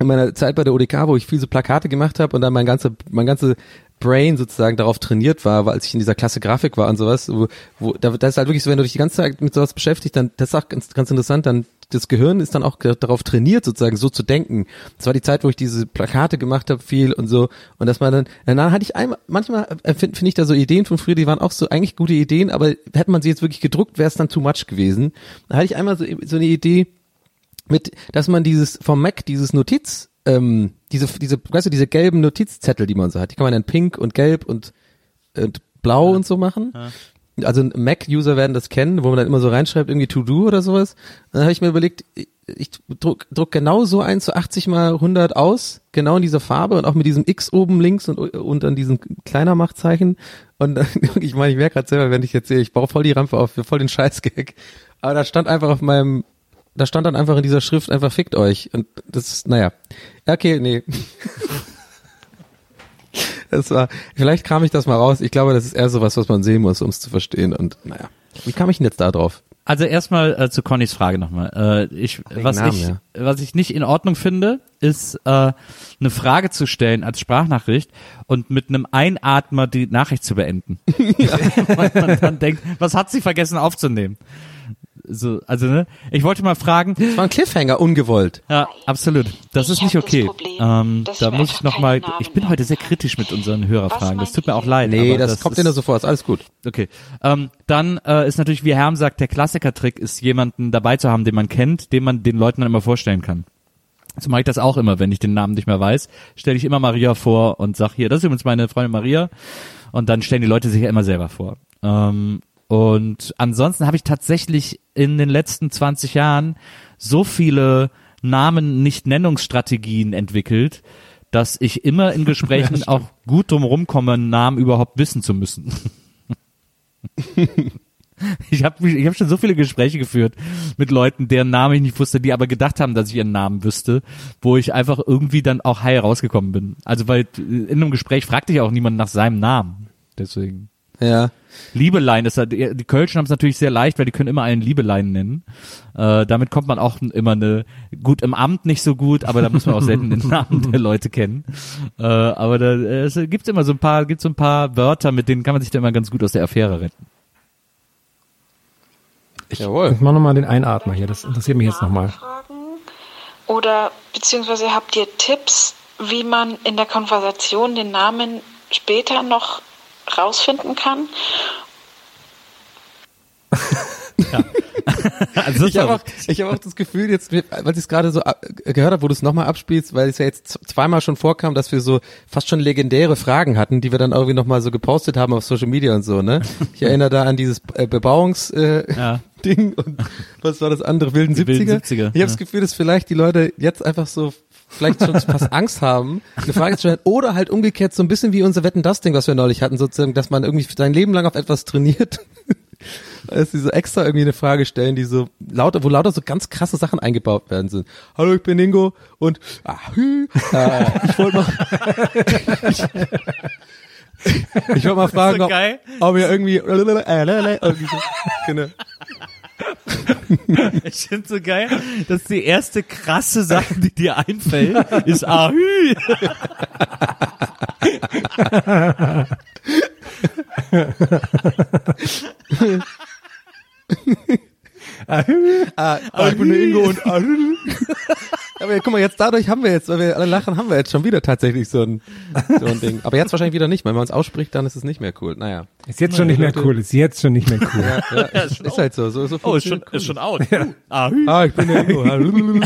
in meiner Zeit bei der ODK, wo ich viel so Plakate gemacht habe und dann mein ganze mein ganze Brain sozusagen darauf trainiert war, weil als ich in dieser Klasse Grafik war und sowas, wo, wo da, das ist halt wirklich so, wenn du dich die ganze Zeit mit sowas beschäftigst, dann das ist auch ganz, ganz interessant, dann das Gehirn ist dann auch darauf trainiert, sozusagen so zu denken. Das war die Zeit, wo ich diese Plakate gemacht habe, viel und so. Und dass man dann, dann hatte ich einmal, manchmal äh, finde find ich da so Ideen von früher, die waren auch so eigentlich gute Ideen, aber hätte man sie jetzt wirklich gedruckt, wäre es dann too much gewesen. Da hatte ich einmal so, so eine Idee, mit, dass man dieses vom Mac, dieses Notiz, ähm, diese, diese, weißt du, diese gelben Notizzettel, die man so hat, die kann man dann pink und gelb und, und blau und so machen. Also Mac-User werden das kennen, wo man dann immer so reinschreibt, irgendwie To-Do oder sowas. Dann habe ich mir überlegt, ich, druck, druck genau so eins zu 80 mal 100 aus, genau in dieser Farbe und auch mit diesem X oben links und, und dann diesem kleiner Machtzeichen. Und dann, ich meine, ich merke gerade selber, wenn ich jetzt sehe, ich baue voll die Rampe auf, voll den Scheißgag. Aber da stand einfach auf meinem da stand dann einfach in dieser Schrift einfach fickt euch. Und das ist, naja. Okay, nee. Das war, vielleicht kam ich das mal raus. Ich glaube, das ist eher so was, was man sehen muss, um es zu verstehen. Und naja, wie kam ich denn jetzt da drauf? Also erstmal äh, zu Connys Frage nochmal. Äh, ich, was Namen, ich, ja. was ich nicht in Ordnung finde, ist äh, eine Frage zu stellen als Sprachnachricht und mit einem Einatmer die Nachricht zu beenden. Weil man dann denkt, was hat sie vergessen aufzunehmen? So, also ne, ich wollte mal fragen. Das war ein Cliffhanger, ungewollt. Ja, absolut. Das ist nicht hab das okay. Problem, ähm, da muss ich einfach noch mal. keinen Ich bin heute sehr kritisch mit unseren Hörerfragen. Das tut mir auch leid. Nee, aber das, kommt dir nur so vor, ist alles gut. Okay. Ähm, dann äh, ist natürlich, wie Herm sagt, der Klassiker-Trick ist, jemanden dabei zu haben, den man kennt, den man den Leuten dann immer vorstellen kann. So mache ich das auch immer, wenn ich den Namen nicht mehr weiß, stelle ich immer Maria vor und sag hier, das ist übrigens meine Freundin Maria. Und dann stellen die Leute sich ja immer selber vor. Ähm, und ansonsten habe ich tatsächlich in den letzten 20 Jahren so viele Namen nicht Nennungsstrategien entwickelt, dass ich immer in Gesprächen auch gut drum rumkomme, einen Namen überhaupt wissen zu müssen. Ich habe ich hab schon so viele Gespräche geführt mit Leuten, deren Namen ich nicht wusste, die aber gedacht haben, dass ich ihren Namen wüsste, wo ich einfach irgendwie dann auch heil rausgekommen bin. Also weil in einem Gespräch fragte ich auch niemand nach seinem Namen. Deswegen. Ja. Liebelein ist die Kölschen haben es natürlich sehr leicht, weil die können immer einen Liebelein nennen. Äh, damit kommt man auch immer eine, gut im Amt nicht so gut, aber da muss man auch selten den Namen der Leute kennen. Äh, aber da es gibt's immer so ein paar, gibt's so ein paar Wörter, mit denen kann man sich da immer ganz gut aus der Affäre retten. Jawohl. Ich mach nochmal den Einatmer hier, das interessiert mich jetzt nochmal. Oder beziehungsweise habt ihr Tipps, wie man in der Konversation den Namen später noch rausfinden kann? Also ich habe auch, ich hab auch das Gefühl jetzt, weil ich es gerade so ab- gehört habe, wo du es nochmal abspielst, weil es ja jetzt zweimal schon vorkam, dass wir so fast schon legendäre Fragen hatten, die wir dann irgendwie nochmal so gepostet haben auf Social Media und so, ne? Ich erinnere da an dieses äh, Bebauungs äh, Ja. Ding und was war das andere, wilden Die 70er? wilden 70er, ich habe ja. das Gefühl, dass vielleicht die Leute jetzt einfach so vielleicht schon fast Angst haben, eine Frage zu stellen oder halt umgekehrt so ein bisschen wie unser Wetten das Ding, was wir neulich hatten, sozusagen, dass man irgendwie sein Leben lang auf etwas trainiert. Dass sie so extra irgendwie eine Frage stellen, die so lauter, wo lauter so ganz krasse Sachen eingebaut werden sind. Hallo, ich bin Ingo und ah, hü, äh, ich wollte mal ich wollte mal fragen, so ob, ob ihr irgendwie irgendwie so, genau. Ich finde so geil, dass die erste krasse Sache, die dir einfällt, ist Ahü. Ah, ah, ich bin der Ingo und ah, aber guck mal, jetzt dadurch haben wir jetzt, weil wir alle lachen, haben wir jetzt schon wieder tatsächlich so ein, so ein Ding. Aber jetzt wahrscheinlich wieder nicht. Wenn man es ausspricht, dann ist es nicht mehr cool. Naja. Ist jetzt schon nicht mehr cool, ist jetzt schon nicht mehr cool. Ja, ja, ist, ist halt so. so, so Oh, ist schon, funktioniert ist schon out. Ja. Ahü. Ah, ich bin der Ingo.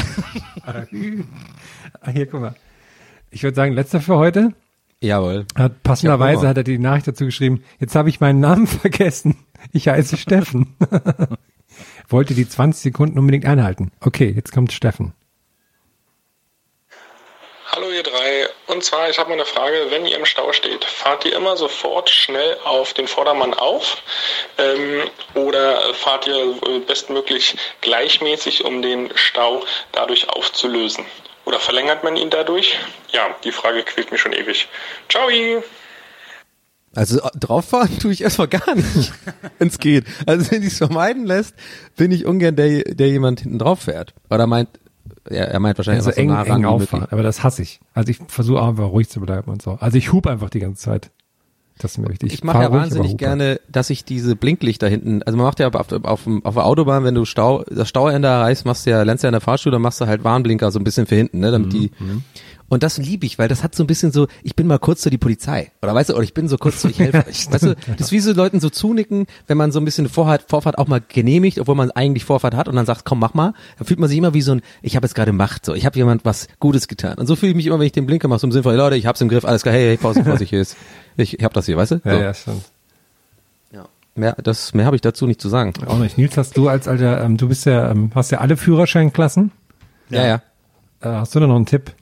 ah, hier, guck mal. Ich würde sagen, letzter für heute. Jawohl. Hat, passenderweise hat er die Nachricht dazu geschrieben, jetzt habe ich meinen Namen vergessen. Ich heiße Steffen. Wollte die 20 Sekunden unbedingt einhalten. Okay, jetzt kommt Steffen. Hallo ihr drei. Und zwar, ich habe mal eine Frage. Wenn ihr im Stau steht, fahrt ihr immer sofort schnell auf den Vordermann auf? Ähm, oder fahrt ihr äh, bestmöglich gleichmäßig, um den Stau dadurch aufzulösen? Oder verlängert man ihn dadurch? Ja, die Frage quält mich schon ewig. Ciao! Also äh, drauffahren tue ich erstmal gar nicht, wenn es geht. Also wenn es vermeiden lässt, bin ich ungern der, der jemand hinten drauf fährt. Oder meint, er, er meint wahrscheinlich Also einfach so eng, nah eng auffahren. Aber das hasse ich. Also ich versuche auch einfach ruhig zu bleiben und so. Also ich hub einfach die ganze Zeit. Das ist mir wichtig. Ich mache fahr ja ruhig, wahnsinnig gerne, dass ich diese Blinklichter hinten, also man macht ja auf, auf, auf, auf der Autobahn, wenn du Stau, das Stauende erreichst, machst du ja, lernst ja in der Fahrschule, dann machst du halt Warnblinker so ein bisschen für hinten, ne, damit die, und das liebe ich, weil das hat so ein bisschen so, ich bin mal kurz so die Polizei. Oder weißt du, oder ich bin so kurz so, ich helfe euch. Weißt du, das ist wie so Leuten so zunicken, wenn man so ein bisschen Vorfahrt, Vorfahrt auch mal genehmigt, obwohl man eigentlich Vorfahrt hat und dann sagt, komm, mach mal. Dann fühlt man sich immer wie so ein, ich habe jetzt gerade Macht, so, ich habe jemand was Gutes getan. Und so fühle ich mich immer, wenn ich den Blinker mache, so im Sinne von, Leute, ich hab's im Griff, alles klar, hey, hey, Pause, Vorsicht, hier ist, ich, ich hab das hier, weißt du? So. Ja, ja, schon. Mehr, das, mehr habe ich dazu nicht zu sagen. Auch nicht. Nils, hast du als alter, ähm, du bist ja, ähm, hast ja alle Führerscheinklassen. Ja, ja. Äh, hast du da noch einen Tipp?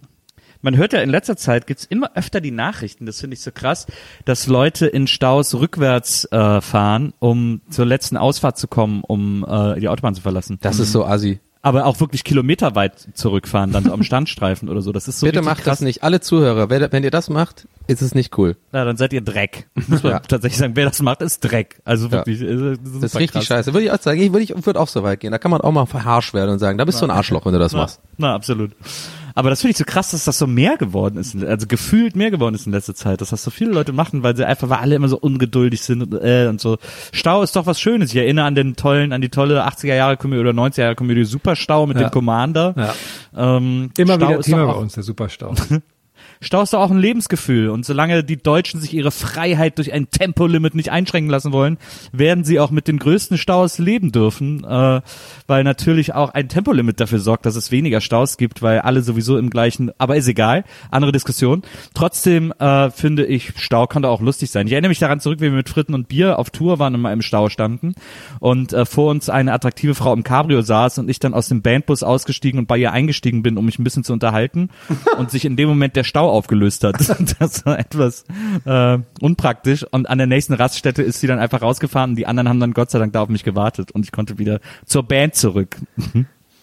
Man hört ja in letzter Zeit gibt's immer öfter die Nachrichten, das finde ich so krass, dass Leute in Staus rückwärts äh, fahren, um zur letzten Ausfahrt zu kommen, um äh, die Autobahn zu verlassen. Das ist so assi. Aber auch wirklich kilometerweit zurückfahren, dann so am Standstreifen oder so. Das ist so Bitte macht krass. das nicht. Alle Zuhörer, wenn, wenn ihr das macht, ist es nicht cool. Ja, dann seid ihr Dreck. Muss man Ja. tatsächlich sagen, wer das macht, ist Dreck. Also wirklich, äh, Das ist super richtig krass. scheiße. Würde ich auch sagen, ich würde ich würde auch so weit gehen. Da kann man auch mal verharsch werden und sagen, da bist du ein Arschloch, wenn du das Na, machst. Na, absolut. Aber das finde ich so krass, dass das so mehr geworden ist, also gefühlt mehr geworden ist in letzter Zeit, dass das so viele Leute machen, weil sie einfach, weil alle immer so ungeduldig sind und, äh, und so. Stau ist doch was Schönes. Ich erinnere an den tollen, an die tolle 80er Jahre Komödie oder 90er Jahre Komödie Superstau mit Ja. dem Commander. Ja. Ähm, Immer Stau wieder ist Thema doch bei auch- uns, der Superstau. Stau ist doch auch ein Lebensgefühl. Und solange die Deutschen sich ihre Freiheit durch ein Tempolimit nicht einschränken lassen wollen, werden sie auch mit den größten Staus leben dürfen, äh, weil natürlich auch ein Tempolimit dafür sorgt, dass es weniger Staus gibt, weil alle sowieso im gleichen, aber ist egal, andere Diskussion. Trotzdem äh, finde ich, Stau kann da auch lustig sein. Ich erinnere mich daran zurück, wie wir mit Fritten und Bier auf Tour waren und mal im Stau standen und äh, vor uns eine attraktive Frau im Cabrio saß und ich dann aus dem Bandbus ausgestiegen und bei ihr eingestiegen bin, um mich ein bisschen zu unterhalten und sich in dem Moment der Stau aufgelöst hat. Das war etwas äh, unpraktisch und an der nächsten Raststätte ist sie dann einfach rausgefahren und die anderen haben dann Gott sei Dank da auf mich gewartet und ich konnte wieder zur Band zurück.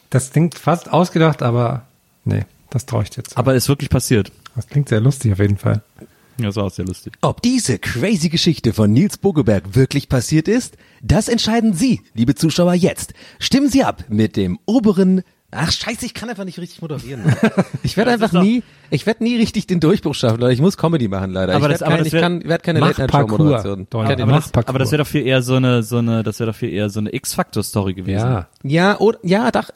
Das klingt fast ausgedacht, aber nee, das traue ich jetzt. Aber ist wirklich passiert. Das klingt sehr lustig auf jeden Fall. Ja, das war auch sehr lustig. Ob diese crazy Geschichte von Nils Bogeberg wirklich passiert ist, das entscheiden Sie, liebe Zuschauer, jetzt. Stimmen Sie ab mit dem oberen Ach scheiße, ich kann einfach nicht richtig moderieren. Ich werde einfach nie, ich werde nie richtig den Durchbruch schaffen, Leute. Ich muss Comedy machen leider. Aber ich das- werd aber kein, werd keine Mach Late Night Show Parcours, Moderation. Donny, Kennt ihr aber das? Aber das wäre doch viel eher so eine, so eine, das wäre doch viel eher so eine X-Factor-Story gewesen. Ja. Ja, oder, ja, dach,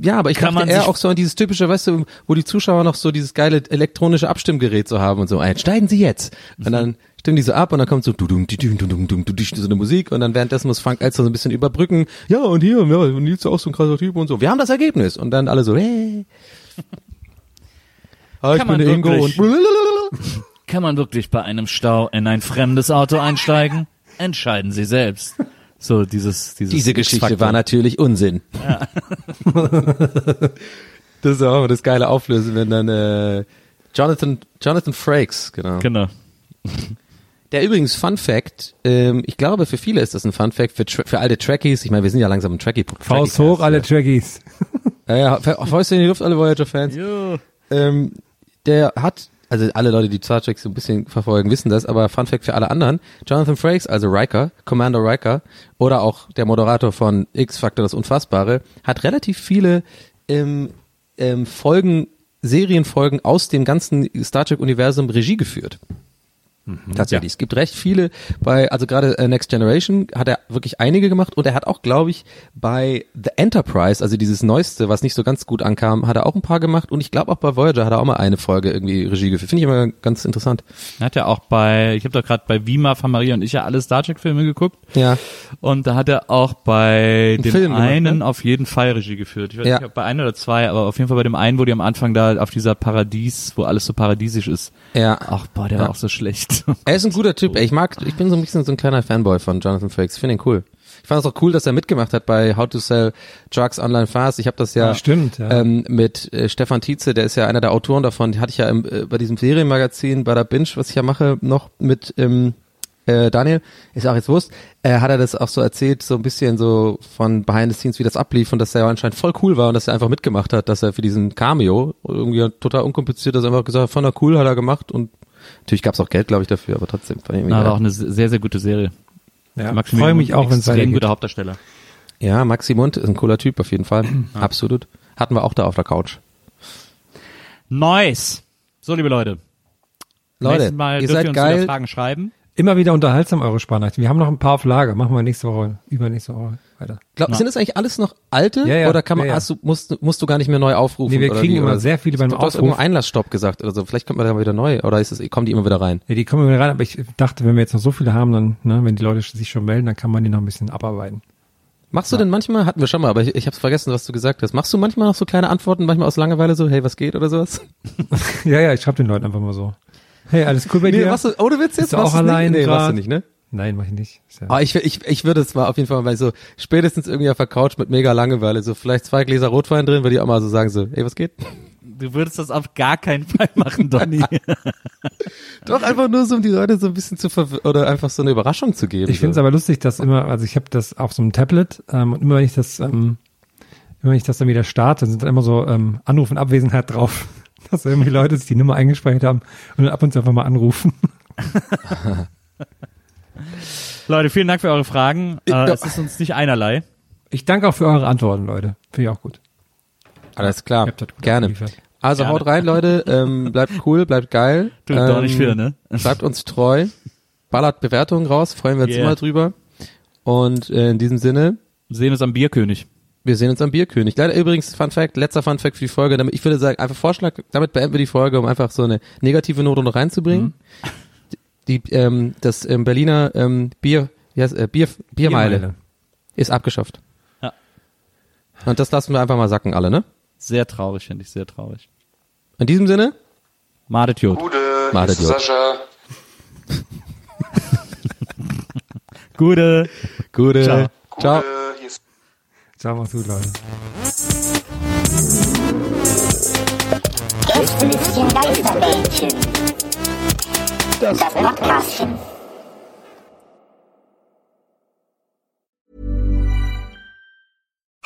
ja, aber ich Kann dachte man eher auch so an dieses typische, weißt du, wo die Zuschauer noch so dieses geile elektronische Abstimmgerät so haben und so, entscheiden Sie jetzt. Und dann stimmen die so ab und dann kommt so du dum, dum, dum, dum, dum, dum, so eine Musik und dann währenddessen muss Frank Elster so ein bisschen überbrücken. Ja, und hier, ja, und Nils ist auch so ein krasser Typ und so. Wir haben das Ergebnis. Und dann alle so, hey. Ah, ich Kann bin Ingo wirklich- und Kann man wirklich bei einem Stau in ein fremdes Auto einsteigen? Entscheiden Sie selbst. So, dieses, dieses Diese Geschichte war natürlich Unsinn. das ist auch immer das geile Auflösen, wenn dann äh, Jonathan Jonathan Frakes, genau. Genau. Der übrigens Fun Fact, ähm, ich glaube für viele ist das ein Fun Fact für für alte Trekkies. Ich meine, wir sind ja langsam ein Trekkie. Faust hoch, alle Trackies. Ja, ja, Fa- Fäuste in die Luft, alle Voyager Fans. Ähm, der hat also alle Leute, die Star Trek so ein bisschen verfolgen, wissen das, aber Fun Fact für alle anderen, Jonathan Frakes, also Riker, Commander Riker, oder auch der Moderator von X-Factor, das Unfassbare, hat relativ viele ähm, ähm, Folgen, Serienfolgen aus dem ganzen Star Trek-Universum Regie geführt. Tatsächlich. Es gibt recht viele bei, also gerade äh, Next Generation hat er wirklich einige gemacht und er hat auch, glaube ich, bei The Enterprise, also dieses neueste, was nicht so ganz gut ankam, hat er auch ein paar gemacht und ich glaube auch bei Voyager hat er auch mal eine Folge irgendwie Regie geführt. Finde ich immer ganz interessant. Er hat ja auch bei, ich habe doch gerade bei Vima, von Maria und ich ja alle Star Trek Filme geguckt. Ja. Und da hat er auch bei Einen dem Film gemacht, einen ne? auf jeden Fall Regie geführt. Ich weiß Ja. nicht, ob bei einem oder zwei, aber auf jeden Fall bei dem einen, wo die am Anfang da auf dieser Paradies, wo alles so paradiesisch ist. Ja. Ach, boah, der Ja. war auch so schlecht. Er ist ein guter Typ. Ey, Ich mag, ich bin so ein bisschen so ein kleiner Fanboy von Jonathan Frakes. Ich finde ihn cool. Ich fand es auch cool, dass er mitgemacht hat bei How to Sell Drugs Online Fast. Ich habe das ja, Ja, stimmt, ja. Ähm, mit äh, Stefan Tietze, der ist ja einer der Autoren davon. Die hatte ich ja im, äh, bei diesem Serienmagazin, bei der Binge, was ich ja mache, noch mit ähm, äh, Daniel, ist auch jetzt Wurst, äh, hat er das auch so erzählt, so ein bisschen so von Behind the Scenes, wie das ablief und dass er anscheinend voll cool war und dass er einfach mitgemacht hat, dass er für diesen Cameo irgendwie total unkompliziert, dass er einfach gesagt hat, fand er cool, hat er gemacht und natürlich gab es auch Geld, glaube ich, dafür, aber trotzdem fand ich irgendwie Na, war auch eine sehr, sehr gute Serie. Ja, freue mich auch, wenn es extrem weitergeht. guter Hauptdarsteller. Ja, Maxi Mund ist ein cooler Typ auf jeden Fall. Absolut. Hatten wir auch da auf der Couch. Nice. So, liebe Leute. Leute, Nächstes Mal ihr seid ihr uns geil. wieder Fragen schreiben. Immer wieder unterhaltsam eure Sparnachrichten. Wir haben noch ein paar auf Lager. Machen wir nächste Woche, übernächste Woche weiter. Glaub, sind das eigentlich alles noch alte Ja, ja, oder kann man, ja, ja. hast du, musst, musst du gar nicht mehr neu aufrufen? Nee, wir kriegen wie, immer oder? sehr viele beim Du hast Aufruf. irgendwo Einlassstopp gesagt oder so. Vielleicht kommt man da mal wieder neu oder ist es, kommen die immer wieder rein? Ja, die kommen wieder rein, aber ich dachte, wenn wir jetzt noch so viele haben, dann, ne, wenn die Leute sich schon melden, dann kann man die noch ein bisschen abarbeiten. Machst du denn manchmal, hatten wir schon mal, aber ich, ich habe vergessen, was du gesagt hast. Machst du manchmal noch so kleine Antworten, manchmal aus Langeweile so, hey, was geht oder sowas? ja, ja, ich schreibe den Leuten einfach mal so. Hey, alles cool bei Nee, dir? du, ohne Witz jetzt? Bist du auch du's nicht? allein Nee, machst du nicht, ne? Nein, mach ich nicht. Ja- Ah, ich, ich, ich würde es mal auf jeden Fall mal so spätestens irgendwie auf der Couch mit mega Langeweile, so vielleicht zwei Gläser Rotwein drin, würde ich auch mal so sagen, so, ey, was geht? Du würdest das auf gar keinen Fall machen, Donny. Doch einfach nur so, um die Leute so ein bisschen zu verw oder einfach so eine Überraschung zu geben. Ich finde es so. aber lustig, dass immer, also ich habe das auf so einem Tablet ähm, und immer wenn ich das, ähm, immer wenn ich das dann wieder starte, sind da immer so ähm, Anruf und Abwesenheit drauf. Dass irgendwie Leute sich die Nummer eingespeichert haben und dann ab und zu einfach mal anrufen. Leute, vielen Dank für eure Fragen. Äh, Ja. es ist uns nicht einerlei. Ich danke auch für eure Antworten, Leute. Finde ich auch gut. Alles klar, Ihr habt das gut gerne. abgeliefert. Also Gerne. haut rein, Leute. Ähm, bleibt cool, bleibt geil. Tut ähm, doch nicht für, ne? Bleibt uns treu. Ballert Bewertungen raus, freuen wir uns Yeah. immer drüber. Und äh, in diesem Sinne, Sehen uns am Bierkönig. Wir sehen uns am Bierkönig. Leider übrigens, Fun Fact, letzter Fun Fact für die Folge. Damit, ich würde sagen, einfach Vorschlag, damit beenden wir die Folge, um einfach so eine negative Note noch reinzubringen. Die, ähm, das ähm, Berliner ähm, Bier, wie heißt, äh, Bier, Biermeile, Biermeile. ist abgeschafft. Ja. Und das lassen wir einfach mal sacken, alle, ne? Sehr traurig, finde ich, sehr traurig. In diesem Sinne, Madet Jod. Gute, Madet Jod. Sascha. Gute. gute. Ciao. Ciao. Gute, ist Ciao, macht's gut, Leute. Gästelistchen Geisterbällchen. Das Podcastchen.